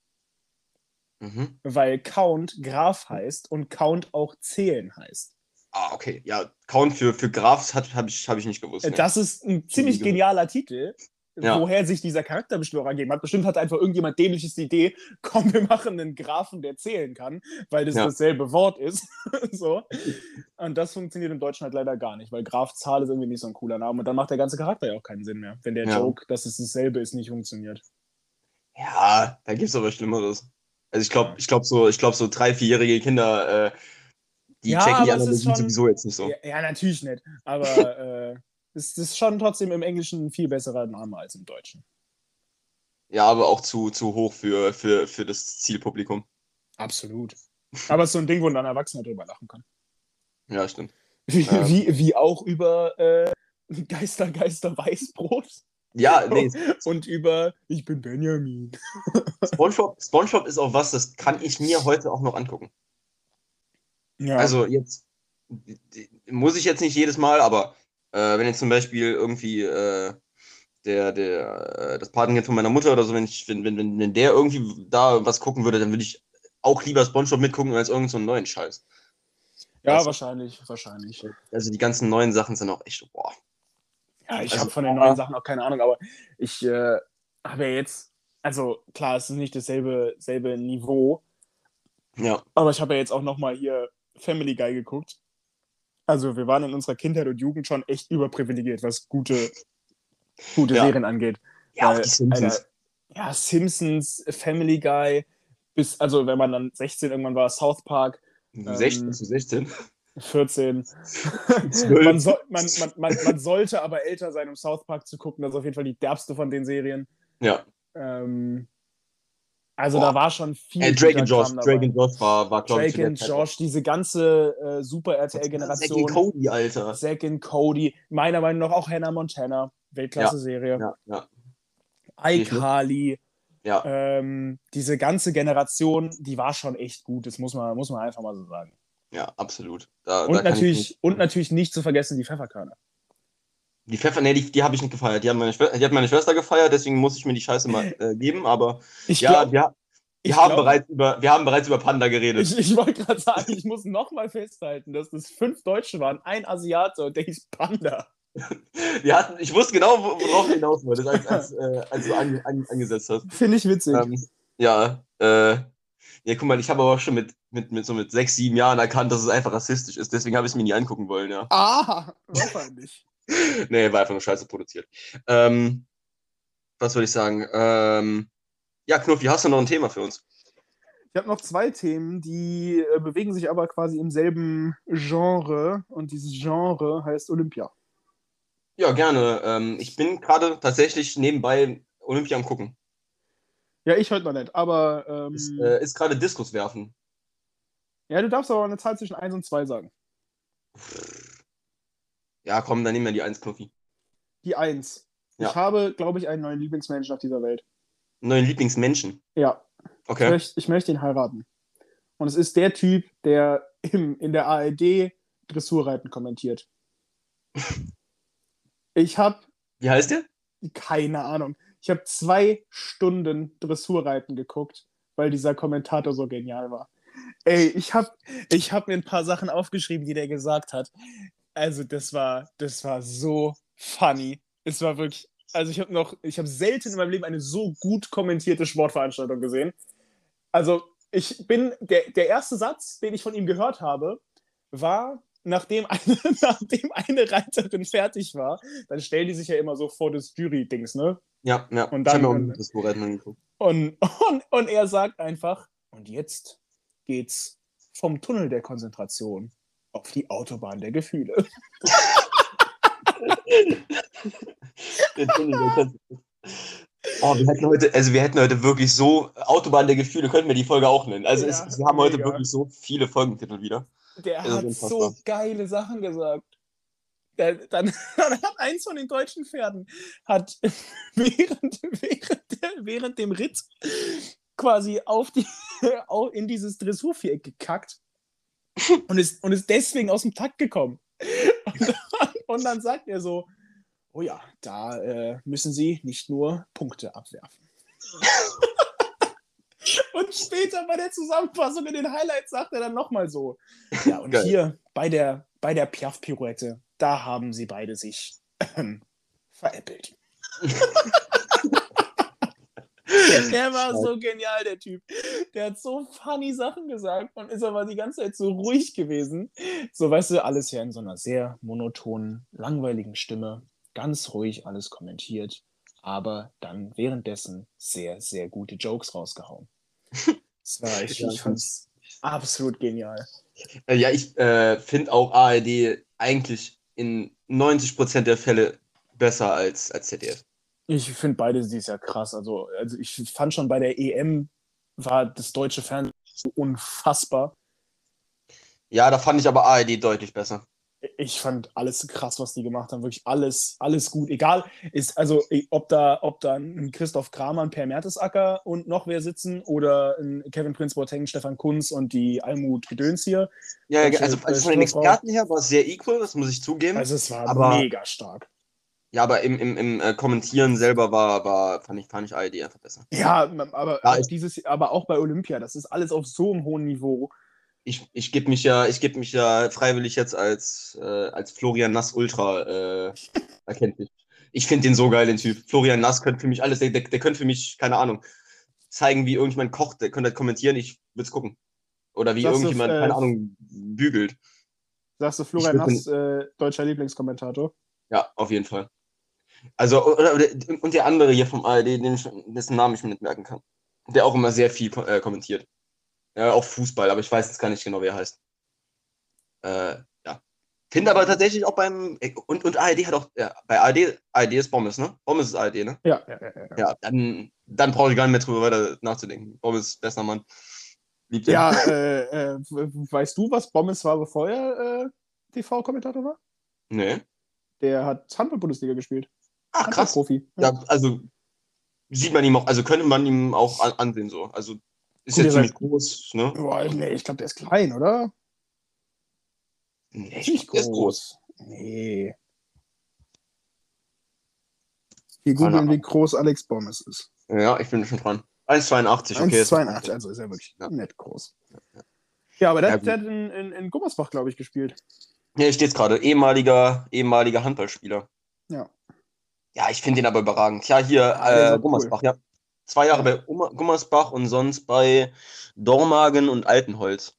Mhm. weil Count Graf heißt und Count auch zählen heißt. Ah, okay. Ja, Count für, für Grafs habe ich, hab ich nicht gewusst. Äh, ne. Das ist ein ziemlich genialer Titel. Ja. Woher sich dieser Charakter bestimmt auch ergeben hat. Bestimmt hat einfach irgendjemand dämliches die Idee, komm, wir machen einen Grafen, der zählen kann, weil das Ja. dasselbe Wort ist. so. Und das funktioniert im Deutschen halt leider gar nicht, weil Graf Zahl ist irgendwie nicht so ein cooler Name. Und dann macht der ganze Charakter ja auch keinen Sinn mehr, wenn der Ja. Joke, dass es dasselbe ist, nicht funktioniert. Ja, da gibt es aber Schlimmeres. Also ich glaube, ich glaube so, ich glaube so drei, vierjährige Kinder, äh, die checken die Analogie ist schon- sowieso jetzt nicht so. Ja, ja, natürlich nicht. Aber äh, es ist schon trotzdem im Englischen ein viel besserer Name als im Deutschen. Ja, aber auch zu, zu hoch für, für, für das Zielpublikum. Absolut. Aber es ist so ein Ding, wo dann ein Erwachsener drüber lachen kann. Ja, stimmt. Wie, Ja. wie, wie auch über äh, Geister, Geister, Weißbrot Ja, nee, und über Ich bin Benjamin. SpongeBob, SpongeBob ist auch was, das kann ich mir heute auch noch angucken. Ja. Also jetzt muss ich jetzt nicht jedes Mal, aber äh, wenn jetzt zum Beispiel irgendwie äh, der, der, äh, das Patenkind von meiner Mutter oder so, wenn ich, wenn, wenn, wenn der irgendwie da was gucken würde, dann würde ich auch lieber SpongeBob mitgucken als irgendeinen so einen neuen Scheiß. ja, also- wahrscheinlich, wahrscheinlich. Also die ganzen neuen Sachen sind auch echt, boah. Ja, ich Also- habe von den neuen Sachen auch keine Ahnung, aber ich äh, habe ja jetzt, also klar, es ist nicht dasselbe selbe Niveau, Ja. Aber ich habe ja jetzt auch noch mal hier Family Guy geguckt. Also wir waren in unserer Kindheit und Jugend schon echt überprivilegiert, was gute, gute Ja. Serien angeht. Ja, auch Weil, die Simpsons. Alter, ja, Simpsons, Family Guy, bis, also wenn man dann 16 irgendwann war, South Park, 16 ähm, zu 16. 14. 12. man, soll, man, man, man, man sollte aber älter sein, um South Park zu gucken. Das ist auf jeden Fall die derbste von den Serien. Ja. Ähm, also Boah. da war schon viel. Äh, Drake and Josh. Kram. Drake and Josh war, war glaube ich, Drake and Josh, diese ganze äh, Super Zack RTL-Generation. Cody, Alter. Zack Cody, meiner Meinung nach auch Hannah Montana, Weltklasse-Serie. Ja, ja, iCarly, ja. ähm, diese ganze Generation, die war schon echt gut, das muss man, muss man einfach mal so sagen. Ja, absolut. Da, da Und ich natürlich, und natürlich nicht zu vergessen die Pfefferkörner. Die Pfeffer, nee, die, die habe ich nicht gefeiert. Die, haben meine Schwester, die hat meine Schwester gefeiert, deswegen muss ich mir die Scheiße mal äh, geben. Aber Ich ja, wir, wir, haben glaub- bereits über, wir haben bereits über Panda geredet. Ich, ich wollte gerade sagen, ich muss nochmal festhalten, dass es fünf Deutsche waren, ein Asiate und der hieß Panda. Wir hatten, ich wusste genau, wo- worauf du hinaus wolltest, als, als, äh, als du an, an, angesetzt hast. Finde ich witzig. Ähm, ja, äh, ja, guck mal, ich habe aber auch schon mit, mit, mit so mit sechs, sieben Jahren erkannt, dass es einfach rassistisch ist. Deswegen habe ich es mir nie angucken wollen, ja. ah, wahrscheinlich. nee, war einfach nur scheiße produziert. Ähm, was würde ich sagen? Ähm, ja, Knuffi, hast du noch ein Thema für uns? Ich habe noch zwei Themen, die äh, bewegen sich aber quasi im selben Genre und dieses Genre heißt Olympia. Ja, gerne. Ähm, ich bin gerade tatsächlich nebenbei Olympia am gucken. Ja, ich heute noch nicht, aber ähm, Ist, äh, ist gerade Diskus werfen. ja, du darfst aber eine Zahl zwischen 1 und 2 sagen. Ja, komm, dann nehmen wir die 1 Knuffi. Die 1. Ja. Ich habe, glaube ich, einen neuen Lieblingsmenschen auf dieser Welt. Neuen Lieblingsmenschen. Ja, ich, Okay. möchte, ich möchte ihn heiraten. Und es ist der Typ, der im, in der ARD Dressurreiten kommentiert. Ich habe Wie heißt der? keine Ahnung. Ich habe zwei Stunden Dressurreiten geguckt, weil dieser Kommentator so genial war. Ey, ich habe ich hab mir ein paar Sachen aufgeschrieben, die der gesagt hat. Also, das war, das war so funny. Es war wirklich, also ich habe noch, ich habe selten in meinem Leben eine so gut kommentierte Sportveranstaltung gesehen. Also, ich bin, der, der erste Satz, den ich von ihm gehört habe, war, nachdem eine, nachdem eine Reiterin fertig war, dann stellen die sich ja immer so vor das Jury-Dings, ne? Ja, ja. Und ich habe dann- mir auch ein Disco-Rennen angeguckt. Und, und, und er sagt einfach, und jetzt geht's vom Tunnel der Konzentration auf die Autobahn der Gefühle. Oh, wir hätten heute, also wir hätten heute wirklich so Autobahn der Gefühle, könnten wir die Folge auch nennen. Also Ja, es, wir haben heute mega. wirklich so viele Folgentitel wieder. Der Das ist hat so geile Sachen gesagt. Der, dann, dann hat eins von den deutschen Pferden hat während, während, der, während dem Ritt quasi auf die, in dieses Dressurviereck gekackt und ist, und ist deswegen aus dem Takt gekommen. Und dann, und dann sagt er so, oh ja, da äh, müssen Sie nicht nur Punkte abwerfen. Und später bei der Zusammenfassung in den Highlights sagt er dann nochmal so. Ja, und Geil. hier bei der, bei der Piaf-Pirouette, da haben sie beide sich ähm, veräppelt. der war so genial, der Typ. Der hat so funny Sachen gesagt und ist aber die ganze Zeit so ruhig gewesen. So, weißt du, alles ja in so einer sehr monotonen, langweiligen Stimme. Ganz ruhig alles kommentiert, aber dann währenddessen sehr, sehr gute Jokes rausgehauen. Das war, ich, ich fand's absolut genial. Äh, Ja, ich äh, finde auch ARD eigentlich in 90% der Fälle besser als, als ZDF. Ich finde beide dieses Jahr krass. Also, also ich fand schon bei der EM war das deutsche Fernsehen so unfassbar. Ja, da fand ich aber ARD deutlich besser. Ich fand alles krass, was die gemacht haben. Wirklich alles, alles gut. Egal, ist also, ob da, ob da ein Christoph Kramer, ein Per Mertesacker und noch wer sitzen oder ein Kevin Prinz Boateng, Stefan Kunz und die Almut Gedöns hier. Ja, Deutsche- also, also von den deutsche Frau. Experten her war es sehr equal, das muss ich zugeben. Also, es war Aber- mega stark. Ja, aber im, im, im äh, Kommentieren selber war, war fand, ich, fand ich ARD einfach besser. Ja, aber, Ja, auch ich- dieses, aber auch bei Olympia, das ist alles auf so einem hohen Niveau. Ich, ich gebe mich ja, ich gebe mich ja freiwillig jetzt als, äh, als Florian Nass Ultra äh, erkenntlich. Ich finde den so geil, den Typ. Florian Nass könnte für mich alles, der, der, der könnte für mich, keine Ahnung, zeigen, wie irgendjemand kocht, der könnte halt kommentieren, ich würde es gucken. Oder wie Sagst du, irgendjemand, äh, keine Ahnung, bügelt. Sagst du, Florian Hass, äh, deutscher Lieblingskommentator? Ja, auf jeden Fall. Also, und der andere hier vom ARD, den ich, dessen Namen ich mir nicht merken kann. Der auch immer sehr viel äh, kommentiert. Ja, auch Fußball, aber ich weiß jetzt gar nicht genau, wie er heißt. Äh, ja. Finde aber tatsächlich auch beim. Und, und ARD hat auch. Ja, bei ARD, ARD ist Bommes, ne? Bommes ist ARD, ne? Ja, ja, ja. ja. Ja, dann, dann brauche ich gar nicht mehr drüber weiter nachzudenken. Bommes, bester Mann. Liebt. Ja, äh, äh, weißt du, was Bommes war, bevor er äh, TV-Kommentator war? Nee. Der hat Handball-Bundesliga gespielt. Ach, krass. Handball-Profi. Ja, also sieht man ihm auch, also könnte man ihm auch an, ansehen so. Also ist Gut, ja ziemlich groß, ne? Boah, nee, ich glaube, der ist klein, oder? Nee, Nicht der ist groß. Nee. Wir googeln, wie groß Alex Bommes ist. Ja, ich bin schon dran. 1,82, okay. ist- 1,82, also ist er wirklich Ja. nett groß. Ja, aber der, Ja, hat- der hat in, in, in Gummersbach, glaube ich, gespielt. Ja, hier steht's gerade. Ehemaliger, ehemaliger Handballspieler. Ja. Ja, ich finde den aber überragend. Ja, hier, äh, Gummersbach, ja. Zwei Jahre bei Gummersbach und sonst bei Dormagen und Altenholz.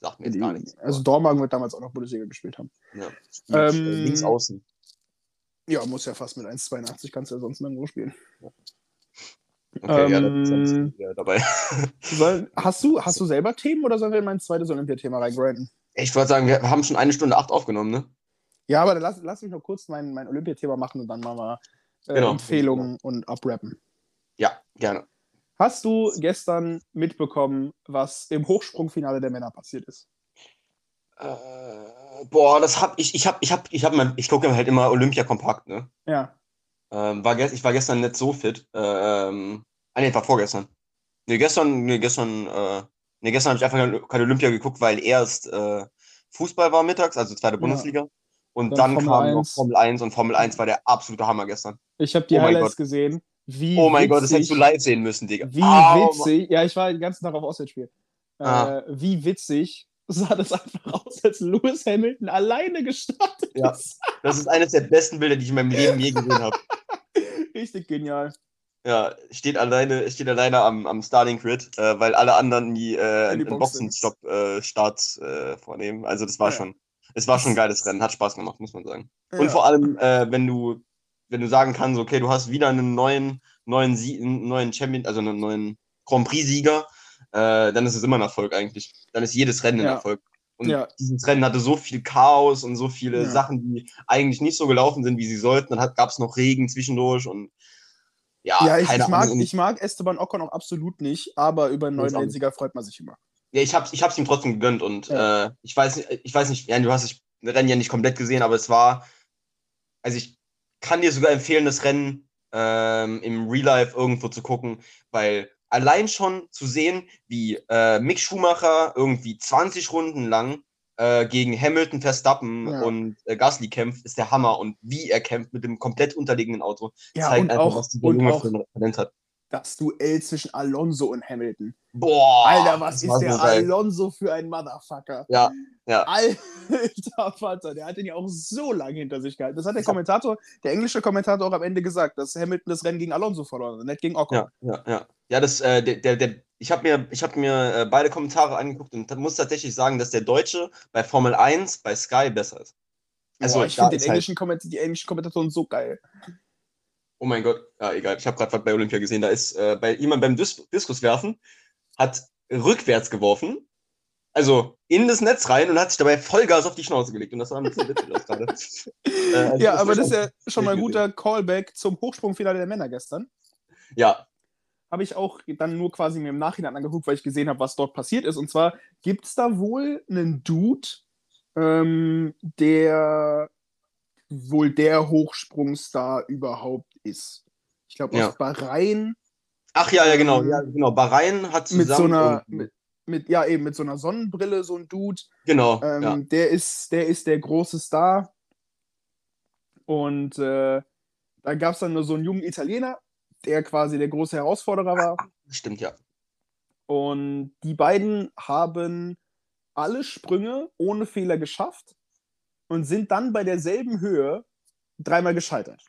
Sagt mir jetzt gar nichts. Also Dormagen wird damals auch noch Bundesliga gespielt haben. ja. ähm, ähm, links außen. Ja, muss ja fast mit 1,82, kannst du ja sonst nirgendwo spielen. Okay, ja, dann ist ähm, wieder dabei. Soll, hast, du, hast du selber Themen oder sollen wir in mein zweites Olympiathema reingrinden? Ich wollte sagen, wir haben schon eine Stunde acht aufgenommen, ne? Ja, aber dann lass, lass mich noch kurz mein, mein Olympiathema machen und dann machen wir äh, Genau. Empfehlungen und abrappen. Ja, gerne. Hast du gestern mitbekommen, was im Hochsprungfinale der Männer passiert ist? Äh, boah, das hab ich, ich hab, ich hab, ich hab mein, ich gucke halt immer Olympia kompakt, ne? Ja. Ähm, war ich war gestern nicht so fit. Ähm, ah, nee, war vorgestern. Nee, gestern, nee, gestern, äh, nee, gestern habe ich einfach keine, Olympia geguckt, weil erst äh, Fußball war mittags, also zweite Ja. Und Dann dann, kam noch 1. Formel 1 und Formel 1 war der absolute Hammer gestern. Ich habe die Oh Highlights gesehen. Wie Oh mein Gott, das hättest du witzig- live sehen müssen, Digga. Wie Au, witzig. Ja, ich war den ganzen Tag auf Auswärtsspiel. Ah. Äh, wie witzig sah das einfach aus, als Lewis Hamilton alleine gestartet Ja. ist. Das ist eines der besten Bilder, die ich in meinem Leben je gesehen habe. Richtig genial. Ja, steht alleine, steht alleine am, am Starting Grid, äh, weil alle anderen die, äh, die einen. Boxenstopp-Start äh, vornehmen. Also das war Ja. schon, es war schon ein geiles Rennen, hat Spaß gemacht, muss man sagen. Und Ja. vor allem, äh, wenn du, wenn du sagen kannst, okay, du hast wieder einen neuen, neuen, Sie einen neuen Champion, also einen neuen Grand Prix-Sieger, äh, dann ist es immer ein Erfolg eigentlich. Dann ist jedes Rennen ein Ja. Erfolg. Und Ja. dieses Rennen hatte so viel Chaos und so viele Ja. Sachen, die eigentlich nicht so gelaufen sind, wie sie sollten. Dann gab es noch Regen zwischendurch und ja, Ja, ich, ich, mag, ich mag Esteban Ocon auch absolut nicht, aber über einen neuen. Weltsieger freut man sich immer. Ja, ich hab's, ich hab's ihm trotzdem gegönnt und Ja. äh, ich weiß nicht, ich weiß nicht, ja, du hast das Rennen ja nicht komplett gesehen, aber es war, also ich kann dir sogar empfehlen, das Rennen ähm, im Real Life irgendwo zu gucken, weil allein schon zu sehen, wie äh, Mick Schumacher irgendwie 20 Runden lang äh, gegen Hamilton, Verstappen Ja. und äh, Gasly kämpft, ist der Hammer und wie er kämpft mit dem komplett unterliegenden Auto, Ja, zeigt einfach, auch, was dieser und Junge auch für ein Talent hat. Das Duell zwischen Alonso und Hamilton. Boah, Alter, was ist der. Alonso für ein Motherfucker? Ja, ja. Alter Vater, der hat den ja auch so lange hinter sich gehalten. Das hat der Kommentator, der englische Kommentator auch am Ende gesagt, dass Hamilton das Rennen gegen Alonso verloren hat, nicht gegen Ocon. Ja, ja, ja. Ja, das, äh, der, der, der, ich habe mir, ich hab mir äh, beide Kommentare angeguckt und muss tatsächlich sagen, dass der Deutsche bei Formel 1 bei Sky besser ist. Also, Boah, ich finde den halt- Komment die englischen Kommentatoren so geil. Oh mein Gott, ja, egal. Ich habe gerade was bei Olympia gesehen. Da ist äh, bei jemand beim Dis Diskuswerfen hat rückwärts geworfen, also in das Netz rein und hat sich dabei Vollgas auf die Schnauze gelegt. Und das war ein bisschen witzig aus gerade. Äh, also Ja, aber das ist ja schon mal ein guter Callback zum Hochsprungfinale der Männer gestern. Ja, Habe ich auch dann nur quasi mir im Nachhinein angeguckt, weil ich gesehen habe, was dort passiert ist. Und zwar gibt es da wohl einen Dude, ähm, der wohl der Hochsprungstar überhaupt ist. Ich glaube, aus Ja. Bahrain ach ja, ja, genau. Ähm, Ja, genau. Bahrain hat zusammen. mit so einer, mit, mit, ja, eben mit so einer Sonnenbrille, so ein Dude. genau. Ähm, ja. der, ist, der ist der große Star. Und äh, da gab es dann nur so einen jungen Italiener, der quasi der große Herausforderer war. Stimmt, ja. Und die beiden haben alle Sprünge ohne Fehler geschafft und sind dann bei derselben Höhe dreimal gescheitert.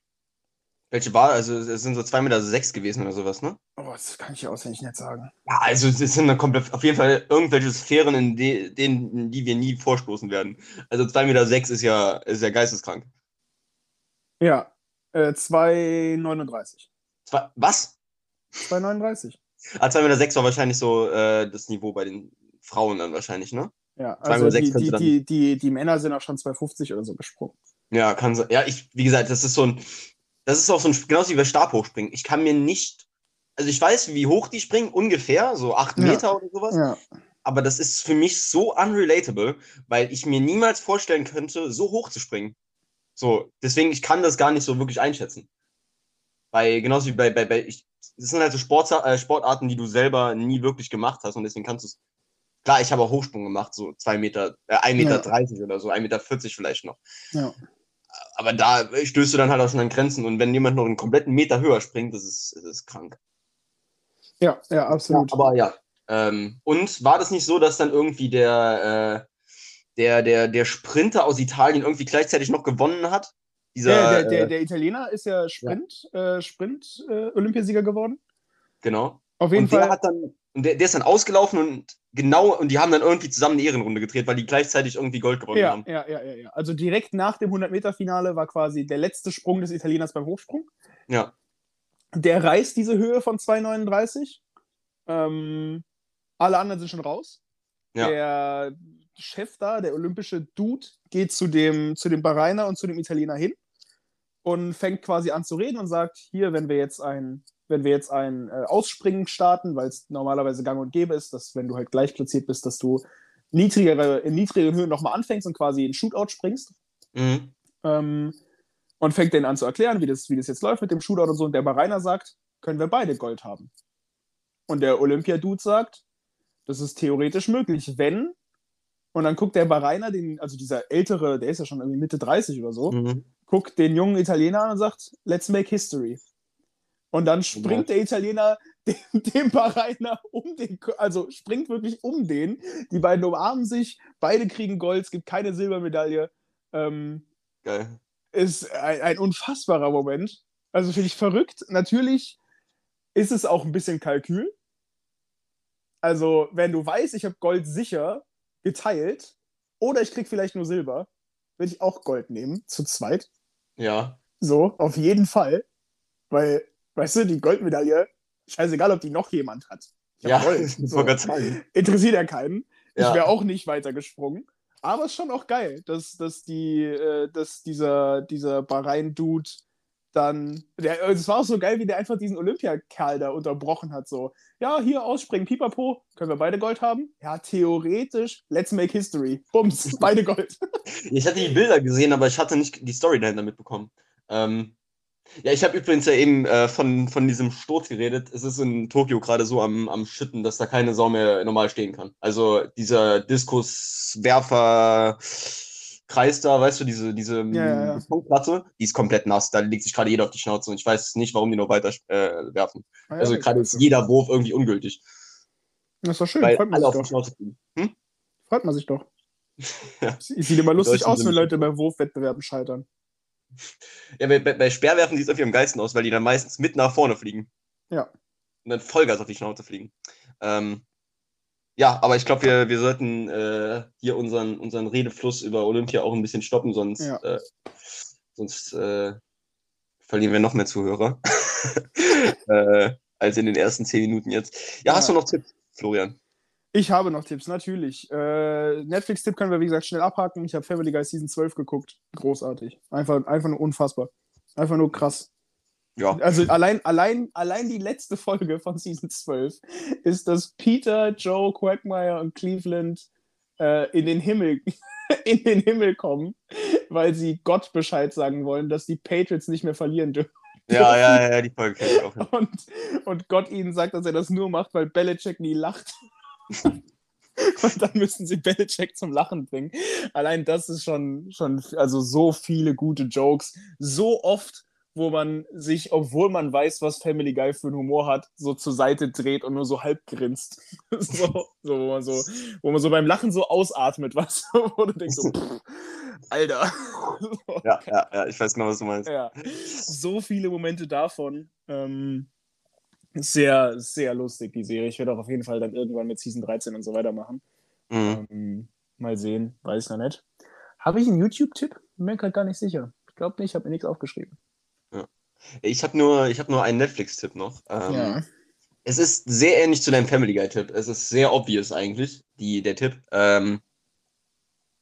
Welche war? Also es sind so 2,6 Meter sechs gewesen oder sowas, ne? Oh, das kann ich auswendig nicht sagen. Ja, also es sind dann komplett, auf jeden Fall irgendwelche Sphären, in de, denen, in die wir nie vorstoßen werden. Also 2,6 Meter sechs ist ja, ist ja geisteskrank. Ja, äh, 2,39. Zwei, was? 2,39. Ah, 2,6 Meter sechs war wahrscheinlich so äh, das Niveau bei den Frauen dann wahrscheinlich, ne? Ja, 2,6 also die, die, die, die, die Männer sind auch schon 2,50 oder so gesprungen. Ja, kann sein. Ja, ich, wie gesagt, das ist so ein, das ist auch so ein, genauso wie bei Stabhochspringen. Ich kann mir nicht, also ich weiß, wie hoch die springen, ungefähr, so 8 Ja. Meter oder sowas. Ja. Aber das ist für mich so unrelatable, weil ich mir niemals vorstellen könnte, so hoch zu springen. So, deswegen, ich kann das gar nicht so wirklich einschätzen. Weil, genauso wie bei, bei, bei ich, das sind halt so Sport, äh, Sportarten, die du selber nie wirklich gemacht hast und deswegen kannst du es. Klar, ich habe auch Hochsprung gemacht, so 2 Meter, äh, 1,30 Meter Ja. 30 oder so, 1,40 Meter vielleicht noch. Ja. Aber da stößt du dann halt auch schon an Grenzen und wenn jemand noch einen kompletten Meter höher springt, das ist, das ist krank. Ja, ja, absolut. Ja, aber ja. Ähm, und war das nicht so, dass dann irgendwie der, äh, der, der, der Sprinter aus Italien irgendwie gleichzeitig noch gewonnen hat? Dieser, der, der, der, äh, der Italiener ist ja Sprint, äh, Sprint äh, Olympiasieger geworden. genau. Auf jeden Und der Fall. hat dann, und der, der ist dann ausgelaufen und genau, und die haben dann irgendwie zusammen eine Ehrenrunde gedreht, weil die gleichzeitig irgendwie Gold gewonnen Ja, haben. ja, ja, ja, ja. Also direkt nach dem 100-Meter-Finale war quasi der letzte Sprung des Italieners beim Hochsprung. Ja. Der reißt diese Höhe von 2,39. Ähm, alle anderen sind schon raus. Ja. Der Chef da, der olympische Dude, geht zu dem, zu dem Bahrainer und zu dem Italiener hin und fängt quasi an zu reden und sagt: Hier, wenn wir jetzt ein, wenn wir jetzt ein äh, Ausspringen starten, weil es normalerweise gang und gäbe ist, dass wenn du halt gleich platziert bist, dass du niedrigere, in niedrigeren Höhen nochmal anfängst und quasi in Shootout springst. Mhm. Ähm, und fängt denen an zu erklären, wie das, wie das jetzt läuft mit dem Shootout und so. Und der Bahrainer sagt, können wir beide Gold haben. Und der Olympia-Dude sagt, das ist theoretisch möglich, wenn. Und dann guckt der Bahrainer, den, also dieser ältere, der ist ja schon irgendwie Mitte 30 oder so, Mhm. guckt den jungen Italiener an und sagt, let's make history. Und dann springt der Italiener dem, dem Bahrainer um den, also springt wirklich um den. Die beiden umarmen sich, beide kriegen Gold, es gibt keine Silbermedaille. Ähm, Geil. ist ein, ein unfassbarer Moment. Also finde ich verrückt. Natürlich ist es auch ein bisschen Kalkül. Also, wenn du weißt, ich habe Gold sicher geteilt oder ich krieg vielleicht nur Silber, würde ich auch Gold nehmen, zu zweit. Ja. So, auf jeden Fall. Weil, weißt du, die Goldmedaille, scheißegal, ob die noch jemand hat. Ich Ja, ich So. Interessiert ja keinen. Ich Ja. wäre auch nicht weitergesprungen. Aber es ist schon auch geil, dass, dass, die, äh, dass dieser, dieser Bahrain-Dude dann. Der, es war auch so geil, wie der einfach diesen Olympiakerl da unterbrochen hat. So, ja, hier ausspringen, pipapo, können wir beide Gold haben? Ja, theoretisch, let's make history. Bums, beide Gold. Ich hatte die Bilder gesehen, aber ich hatte nicht die Story dahinter mitbekommen. Ähm, ja, ich habe übrigens ja eben äh, von, von diesem Sturz geredet. Es ist in Tokio gerade so am, am Schütten, dass da keine Sau mehr normal stehen kann. Also dieser Diskuswerfer Kreis da, weißt du, diese, diese Ja, ja, ja. Die ist komplett nass. Da legt sich gerade jeder auf die Schnauze und ich weiß nicht, warum die noch weiter äh, werfen. Also gerade ist jeder Wurf irgendwie ungültig, Das ist doch schön, weil freut man sich doch. Hm? Freut man sich doch. Sieht immer lustig aus, wenn Leute bei Wurfwettbewerben scheitern. Ja, bei, bei, Speerwerfen sieht es irgendwie am geilsten aus, weil die dann meistens mit nach vorne fliegen. Ja. Und dann Vollgas auf die Schnauze fliegen. Ähm, ja, aber ich glaube, wir, wir sollten äh, hier unseren, unseren Redefluss über Olympia auch ein bisschen stoppen, sonst, Ja. äh, sonst äh, verlieren wir noch mehr Zuhörer. äh, als in den ersten zehn Minuten jetzt. Ja, hast Ja. du noch Tipps, Florian? Ich habe noch Tipps, natürlich. Äh, Netflix-Tipp können wir, wie gesagt, schnell abhaken. Ich habe Family Guy Season 12 geguckt. Großartig. Einfach, einfach nur unfassbar. Einfach nur krass. Ja. Also allein, allein, allein die letzte Folge von Season 12 ist, dass Peter, Joe, Quagmire und Cleveland äh, in den Himmel in den Himmel kommen, weil sie Gott Bescheid sagen wollen, dass die Patriots nicht mehr verlieren dürfen. Ja, ja, ja, die Folge kenn ich auch. Und, und Gott ihnen sagt, dass er das nur macht, weil Belichick nie lacht. und dann müssen sie Belichick zum Lachen bringen. Allein das ist schon, schon also so viele gute Jokes. So oft, wo man sich, obwohl man weiß, was Family Guy für einen Humor hat, so zur Seite dreht und nur so halb grinst. so, so, wo, man so, wo man so beim Lachen so ausatmet, was, wo du denkst, so, pff. Alter. Ja, ja, ja, ich weiß genau, was du meinst. Ja. So viele Momente davon. Ähm, sehr, sehr lustig, die Serie. Ich werde auch auf jeden Fall dann irgendwann mit Season 13 und so weitermachen. Mhm. Ähm, mal sehen, weiß ich noch nicht. Habe ich einen YouTube-Tipp? Bin mir gerade gar nicht sicher. Ich glaube nicht, ich habe mir nichts aufgeschrieben. Ich habe nur, ich hab nur einen Netflix-Tipp noch. Ähm, ja. Es ist sehr ähnlich zu deinem Family Guy-Tipp. Es ist sehr obvious eigentlich, die, der Tipp. Ähm,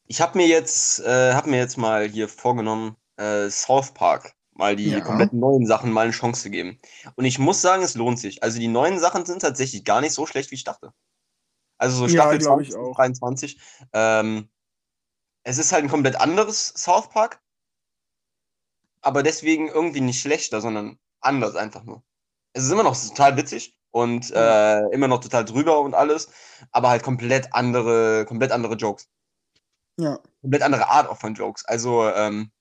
ich habe mir jetzt, äh, habe mir jetzt mal hier vorgenommen, äh, South Park mal die Ja. komplett neuen Sachen mal eine Chance zu geben. Und ich muss sagen, es lohnt sich. Also die neuen Sachen sind tatsächlich gar nicht so schlecht, wie ich dachte. Also so Ja, Staffel ich 20, auch. 23. Ähm, es ist halt ein komplett anderes South Park, aber deswegen irgendwie nicht schlechter, sondern anders einfach nur. Es ist immer noch total witzig und äh, immer noch total drüber und alles, aber halt komplett andere, komplett andere Jokes. Ja. Komplett andere Art auch von Jokes. Also, ähm,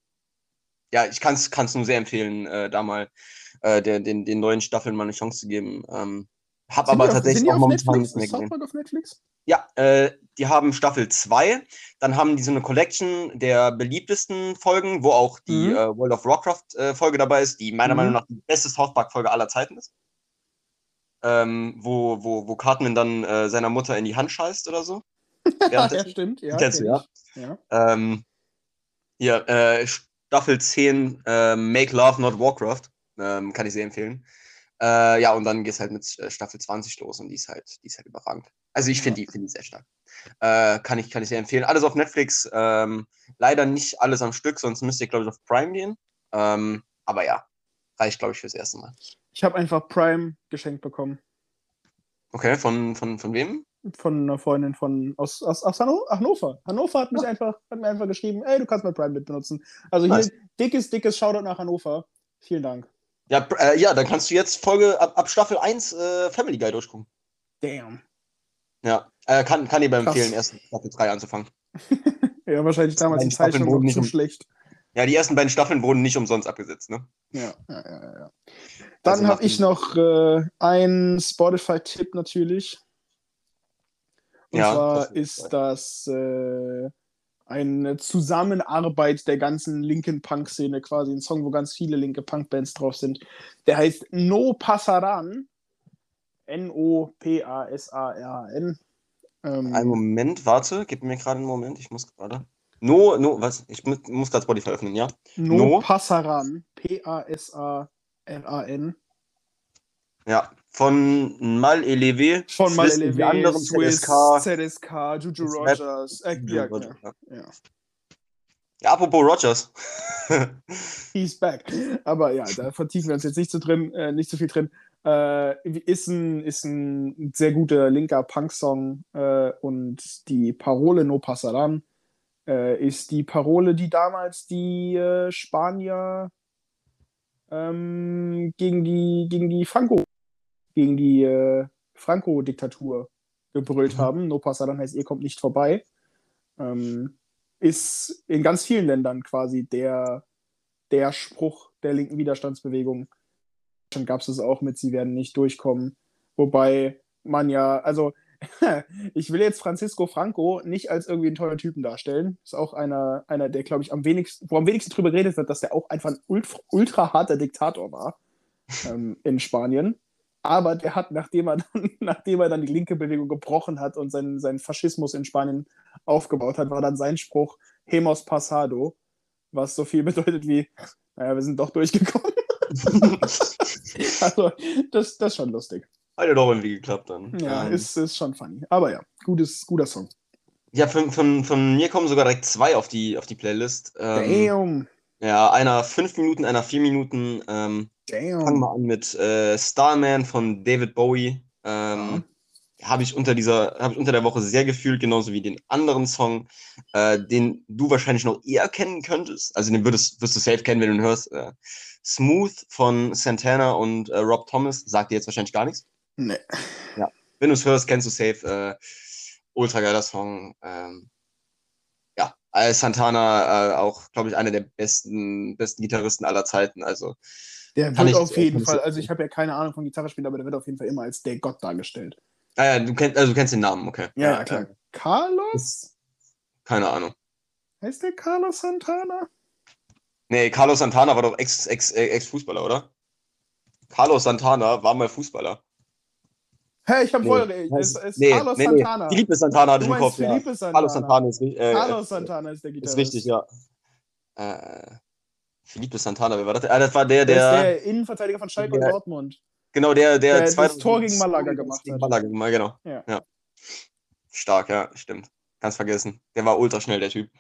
ja, ich kann es nur sehr empfehlen, äh, da mal äh, der, den, den neuen Staffeln mal eine Chance zu geben. Ähm, hab Sind aber auf- tatsächlich auch momentan nichts mehr gesehen. Auf Netflix? Ja, äh, die haben Staffel 2, dann haben die so eine Collection der beliebtesten Folgen, wo auch die Mhm. äh, World of Warcraft äh, Folge dabei ist, die meiner Mhm. Meinung nach die beste South Park Folge aller Zeiten ist. Ähm, wo, wo, wo Cartman dann äh, seiner Mutter in die Hand scheißt oder so. ja, stimmt. Ja, Kennst du, ja? ja. Ähm, hier, äh, Staffel 10, äh, Make Love Not Warcraft. Ähm, kann ich sehr empfehlen. Äh, ja, und dann geht's halt mit äh, Staffel 20 los und die ist halt, die ist halt überragend. Also ich finde die, find die sehr stark. Äh, kann, ich, kann ich sehr empfehlen. Alles auf Netflix. Ähm, leider nicht alles am Stück, sonst müsst ihr, glaube ich, auf Prime gehen. Ähm, aber ja, reicht, glaube ich, fürs erste Mal. Ich habe einfach Prime geschenkt bekommen. Okay, von, von, von wem? Von einer Freundin von aus, aus, aus Hanno Hannover. Hannover hat mich einfach, hat mir einfach geschrieben, ey, du kannst mal Prime mit benutzen. Also hier Nice. dickes, dickes Shoutout nach Hannover. Vielen Dank. Ja, äh, ja, dann kannst du jetzt Folge ab, ab Staffel 1 äh, Family Guy durchgucken. Damn. Ja, äh, kann, kann dir empfehlen, erst Staffel 3 anzufangen. Ja, wahrscheinlich damals die Zeichnung wurden nicht zu um- schlecht. Ja, die ersten beiden Staffeln wurden nicht umsonst abgesetzt, ne? Ja, ja, ja, ja. Dann Also habe ich noch äh, einen Spotify-Tipp natürlich. Und Ja, zwar das ist das äh, eine Zusammenarbeit der ganzen linken Punk-Szene, quasi ein Song, wo ganz viele linke Punk-Bands drauf sind. Der heißt No Pasaran. N-O-P-A-S-A-R-A-N. Ähm, Einen Moment, warte, gib mir gerade einen Moment, ich muss gerade. No, no, was? Ich mu- muss gerade Spotify öffnen, ja? no, No? Pasaran. P-A-S-A-R-A-N. Ja, von Mal Elevé. Von Mal LW, anderen Swiss, ZSK. ZSK, Juju Rogers. Äh, Juju ja, Rogers, ja, ja. ja. Ja, apropos Rogers. He's back. Aber ja, da vertiefen wir uns jetzt nicht so drin, äh, nicht so viel drin. Äh, ist, ein, ist ein sehr guter linker Punk-Song äh, und die Parole No Pasaran äh, ist die Parole, die damals die äh, Spanier ähm, gegen die gegen die Franco gegen die äh, Franco-Diktatur gebrüllt Mhm. haben. No Pasaran heißt, ihr kommt nicht vorbei. Ähm, ist in ganz vielen Ländern quasi der, der Spruch der linken Widerstandsbewegung. Schon gab es es auch mit, sie werden nicht durchkommen. Wobei man ja, also ich will jetzt Francisco Franco nicht als irgendwie einen tollen Typen darstellen. Ist auch einer, einer der, glaube ich, am wenigsten, wo am wenigsten drüber geredet wird, dass der auch einfach ein ultra, ultra harter Diktator war ähm, in Spanien. Aber der hat, nachdem er dann, nachdem er dann die linke Bewegung gebrochen hat und seinen, seinen Faschismus in Spanien aufgebaut hat, war dann sein Spruch Hemos Pasado, was so viel bedeutet wie, naja, wir sind doch durchgekommen. also, das, das ist schon lustig. Hat ja doch irgendwie geklappt dann. Ja, Ähm, ist, ist schon funny. Aber ja, gutes, guter Song. ja von, von, von mir kommen sogar direkt zwei auf die, auf die Playlist. Ähm, Damn. Ja, einer fünf Minuten, einer vier Minuten. Ähm, fangen wir Damn. an mit äh, Starman von David Bowie. Ähm, Habe ich unter dieser, habe ich unter der Woche sehr gefühlt, genauso wie den anderen Song, äh, den du wahrscheinlich noch eher kennen könntest. Also den würdest, wirst du safe kennen, wenn du ihn hörst. Äh, Smooth von Santana und äh, Rob Thomas sagt dir jetzt wahrscheinlich gar nichts. Nee. Wenn du es hörst, kennst du safe. Äh, ultra geiler Song. Ähm, ja, äh, Santana äh, auch, glaube ich, einer der besten, besten Gitarristen aller Zeiten. Also Der wird ich- auf jeden kann ich Fall, so- also ich habe ja keine Ahnung von Gitarre spielen, aber der wird auf jeden Fall immer als der Gott dargestellt. Ah ja, du kennst, also du kennst den Namen, okay. Ja, ja, klar. Carlos? Keine Ahnung. Heißt der Carlos Santana? Nee, Carlos Santana war doch Ex- Ex- äh, Ex-Fußballer, oder? Carlos Santana war mal Fußballer. Hä, ich hab Nee, voll. Es heißt- ist nee, Carlos nee. Santana. Felipe Santana hatte ich im Kopf, ja. Santana. Carlos Santana ist, ri- äh, Carlos Santana ist der Gitarrist. ist richtig, ja. Äh, Felipe Santana, wer war das? Ah, das war der, Der, der, ist der Innenverteidiger von Schalke der- und Dortmund. genau, der, der, der das 2000 Tor gegen Malaga gemacht gegen hat. Malaga, genau. Ja. Stark, ja, stimmt. Ganz vergessen. Der war ultra schnell, der Typ.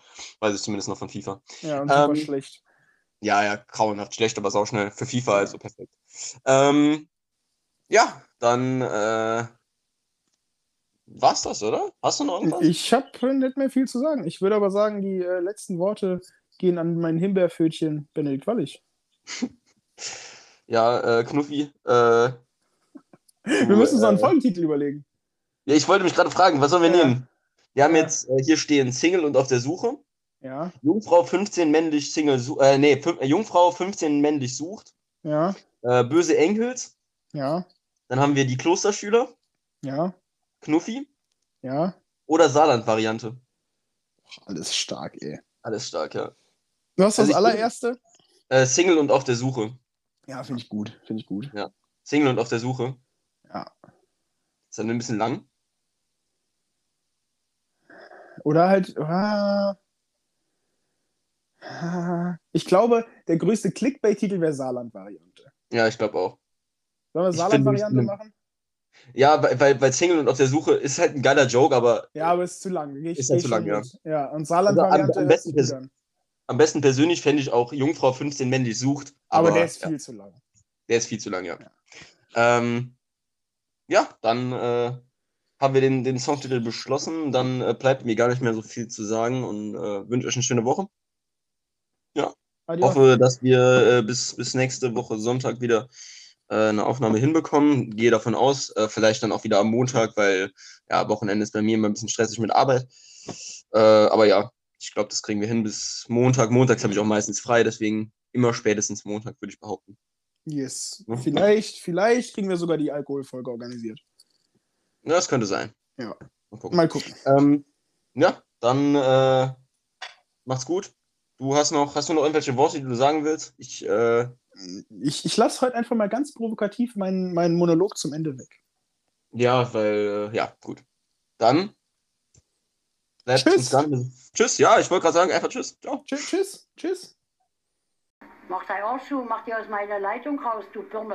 Weiß ich zumindest noch von FIFA. Ja, und super Ähm, schlecht. Ja, ja, grauenhaft schlecht, aber sauschnell. Für FIFA also perfekt. Ähm, ja, dann äh, war's das, oder? Hast du noch irgendwas? Ich habe nicht mehr viel zu sagen. Ich würde aber sagen, die äh, letzten Worte gehen an mein Himbeerpfötchen Benedikt Wallig. Ja, äh, Knuffi. Äh, Wir müssen uns noch einen äh, Folgentitel überlegen. Ja, ich wollte mich gerade fragen, was sollen wir Ja. nehmen? Wir haben Ja. jetzt äh, hier stehen Single und auf der Suche. Ja, Jungfrau 15 männlich Single, äh, nee, Jungfrau 15 männlich sucht. ja, Äh, böse Engels. ja, Dann haben wir die Klosterschüler, ja, Knuffi ja. oder Saarland-Variante. Alles stark, ey. Alles stark, ja. Du hast Also das würde- allererste? Äh, Single und auf der Suche. Ja, finde ich gut. Finde ich gut. Single und auf der Suche. Ja. Ist dann ein bisschen lang. Oder halt. Ah, ah, ich glaube, der größte Clickbait-Titel wäre Saarland-Variante. Ja, ich glaube auch. Sollen wir Saarland-Variante machen? Ja, weil, weil, Single und auf der Suche ist halt ein geiler Joke, aber Ja, aber ist zu lang. Ich, Ist ja geh zu lang, ja. Ja, und Saarland-Variante Also am- besten an. am besten persönlich fände ich auch Jungfrau 15 männlich sucht. Aber, der ist ja. viel zu lang. Der ist viel zu lang, ja. Ja. Ähm, ja, dann äh, haben wir den, den Songtitel beschlossen. Dann äh, bleibt mir gar nicht mehr so viel zu sagen und äh, wünsche euch eine schöne Woche. Adios. Hoffe, dass wir äh, bis, bis nächste Woche Sonntag wieder eine Aufnahme hinbekommen. Gehe davon aus, äh, vielleicht dann auch wieder am Montag, weil ja, Wochenende ist bei mir immer ein bisschen stressig mit Arbeit. Äh, aber ja, ich glaube, das kriegen wir hin bis Montag. Montags habe ich auch meistens frei, deswegen immer spätestens Montag, würde ich behaupten. Yes. Vielleicht, vielleicht kriegen wir sogar die Alkoholfolge organisiert. Ja, das könnte sein. Ja. Mal gucken. Mal gucken. Ähm, ja, dann äh, macht's gut. Du hast noch, hast du noch irgendwelche Worte, die du sagen willst? Ich, äh, Ich, ich lasse heute einfach mal ganz provokativ meinen, meinen Monolog zum Ende weg. ja, weil, äh, ja, gut. Dann Tschüss. nicht- Tschüss, ja, ich wollte gerade sagen, einfach Tschüss. Ciao. Tschüss, tschüss, tschüss. Mach dein Arsch zu, mach die aus meiner Leitung raus, du Birne.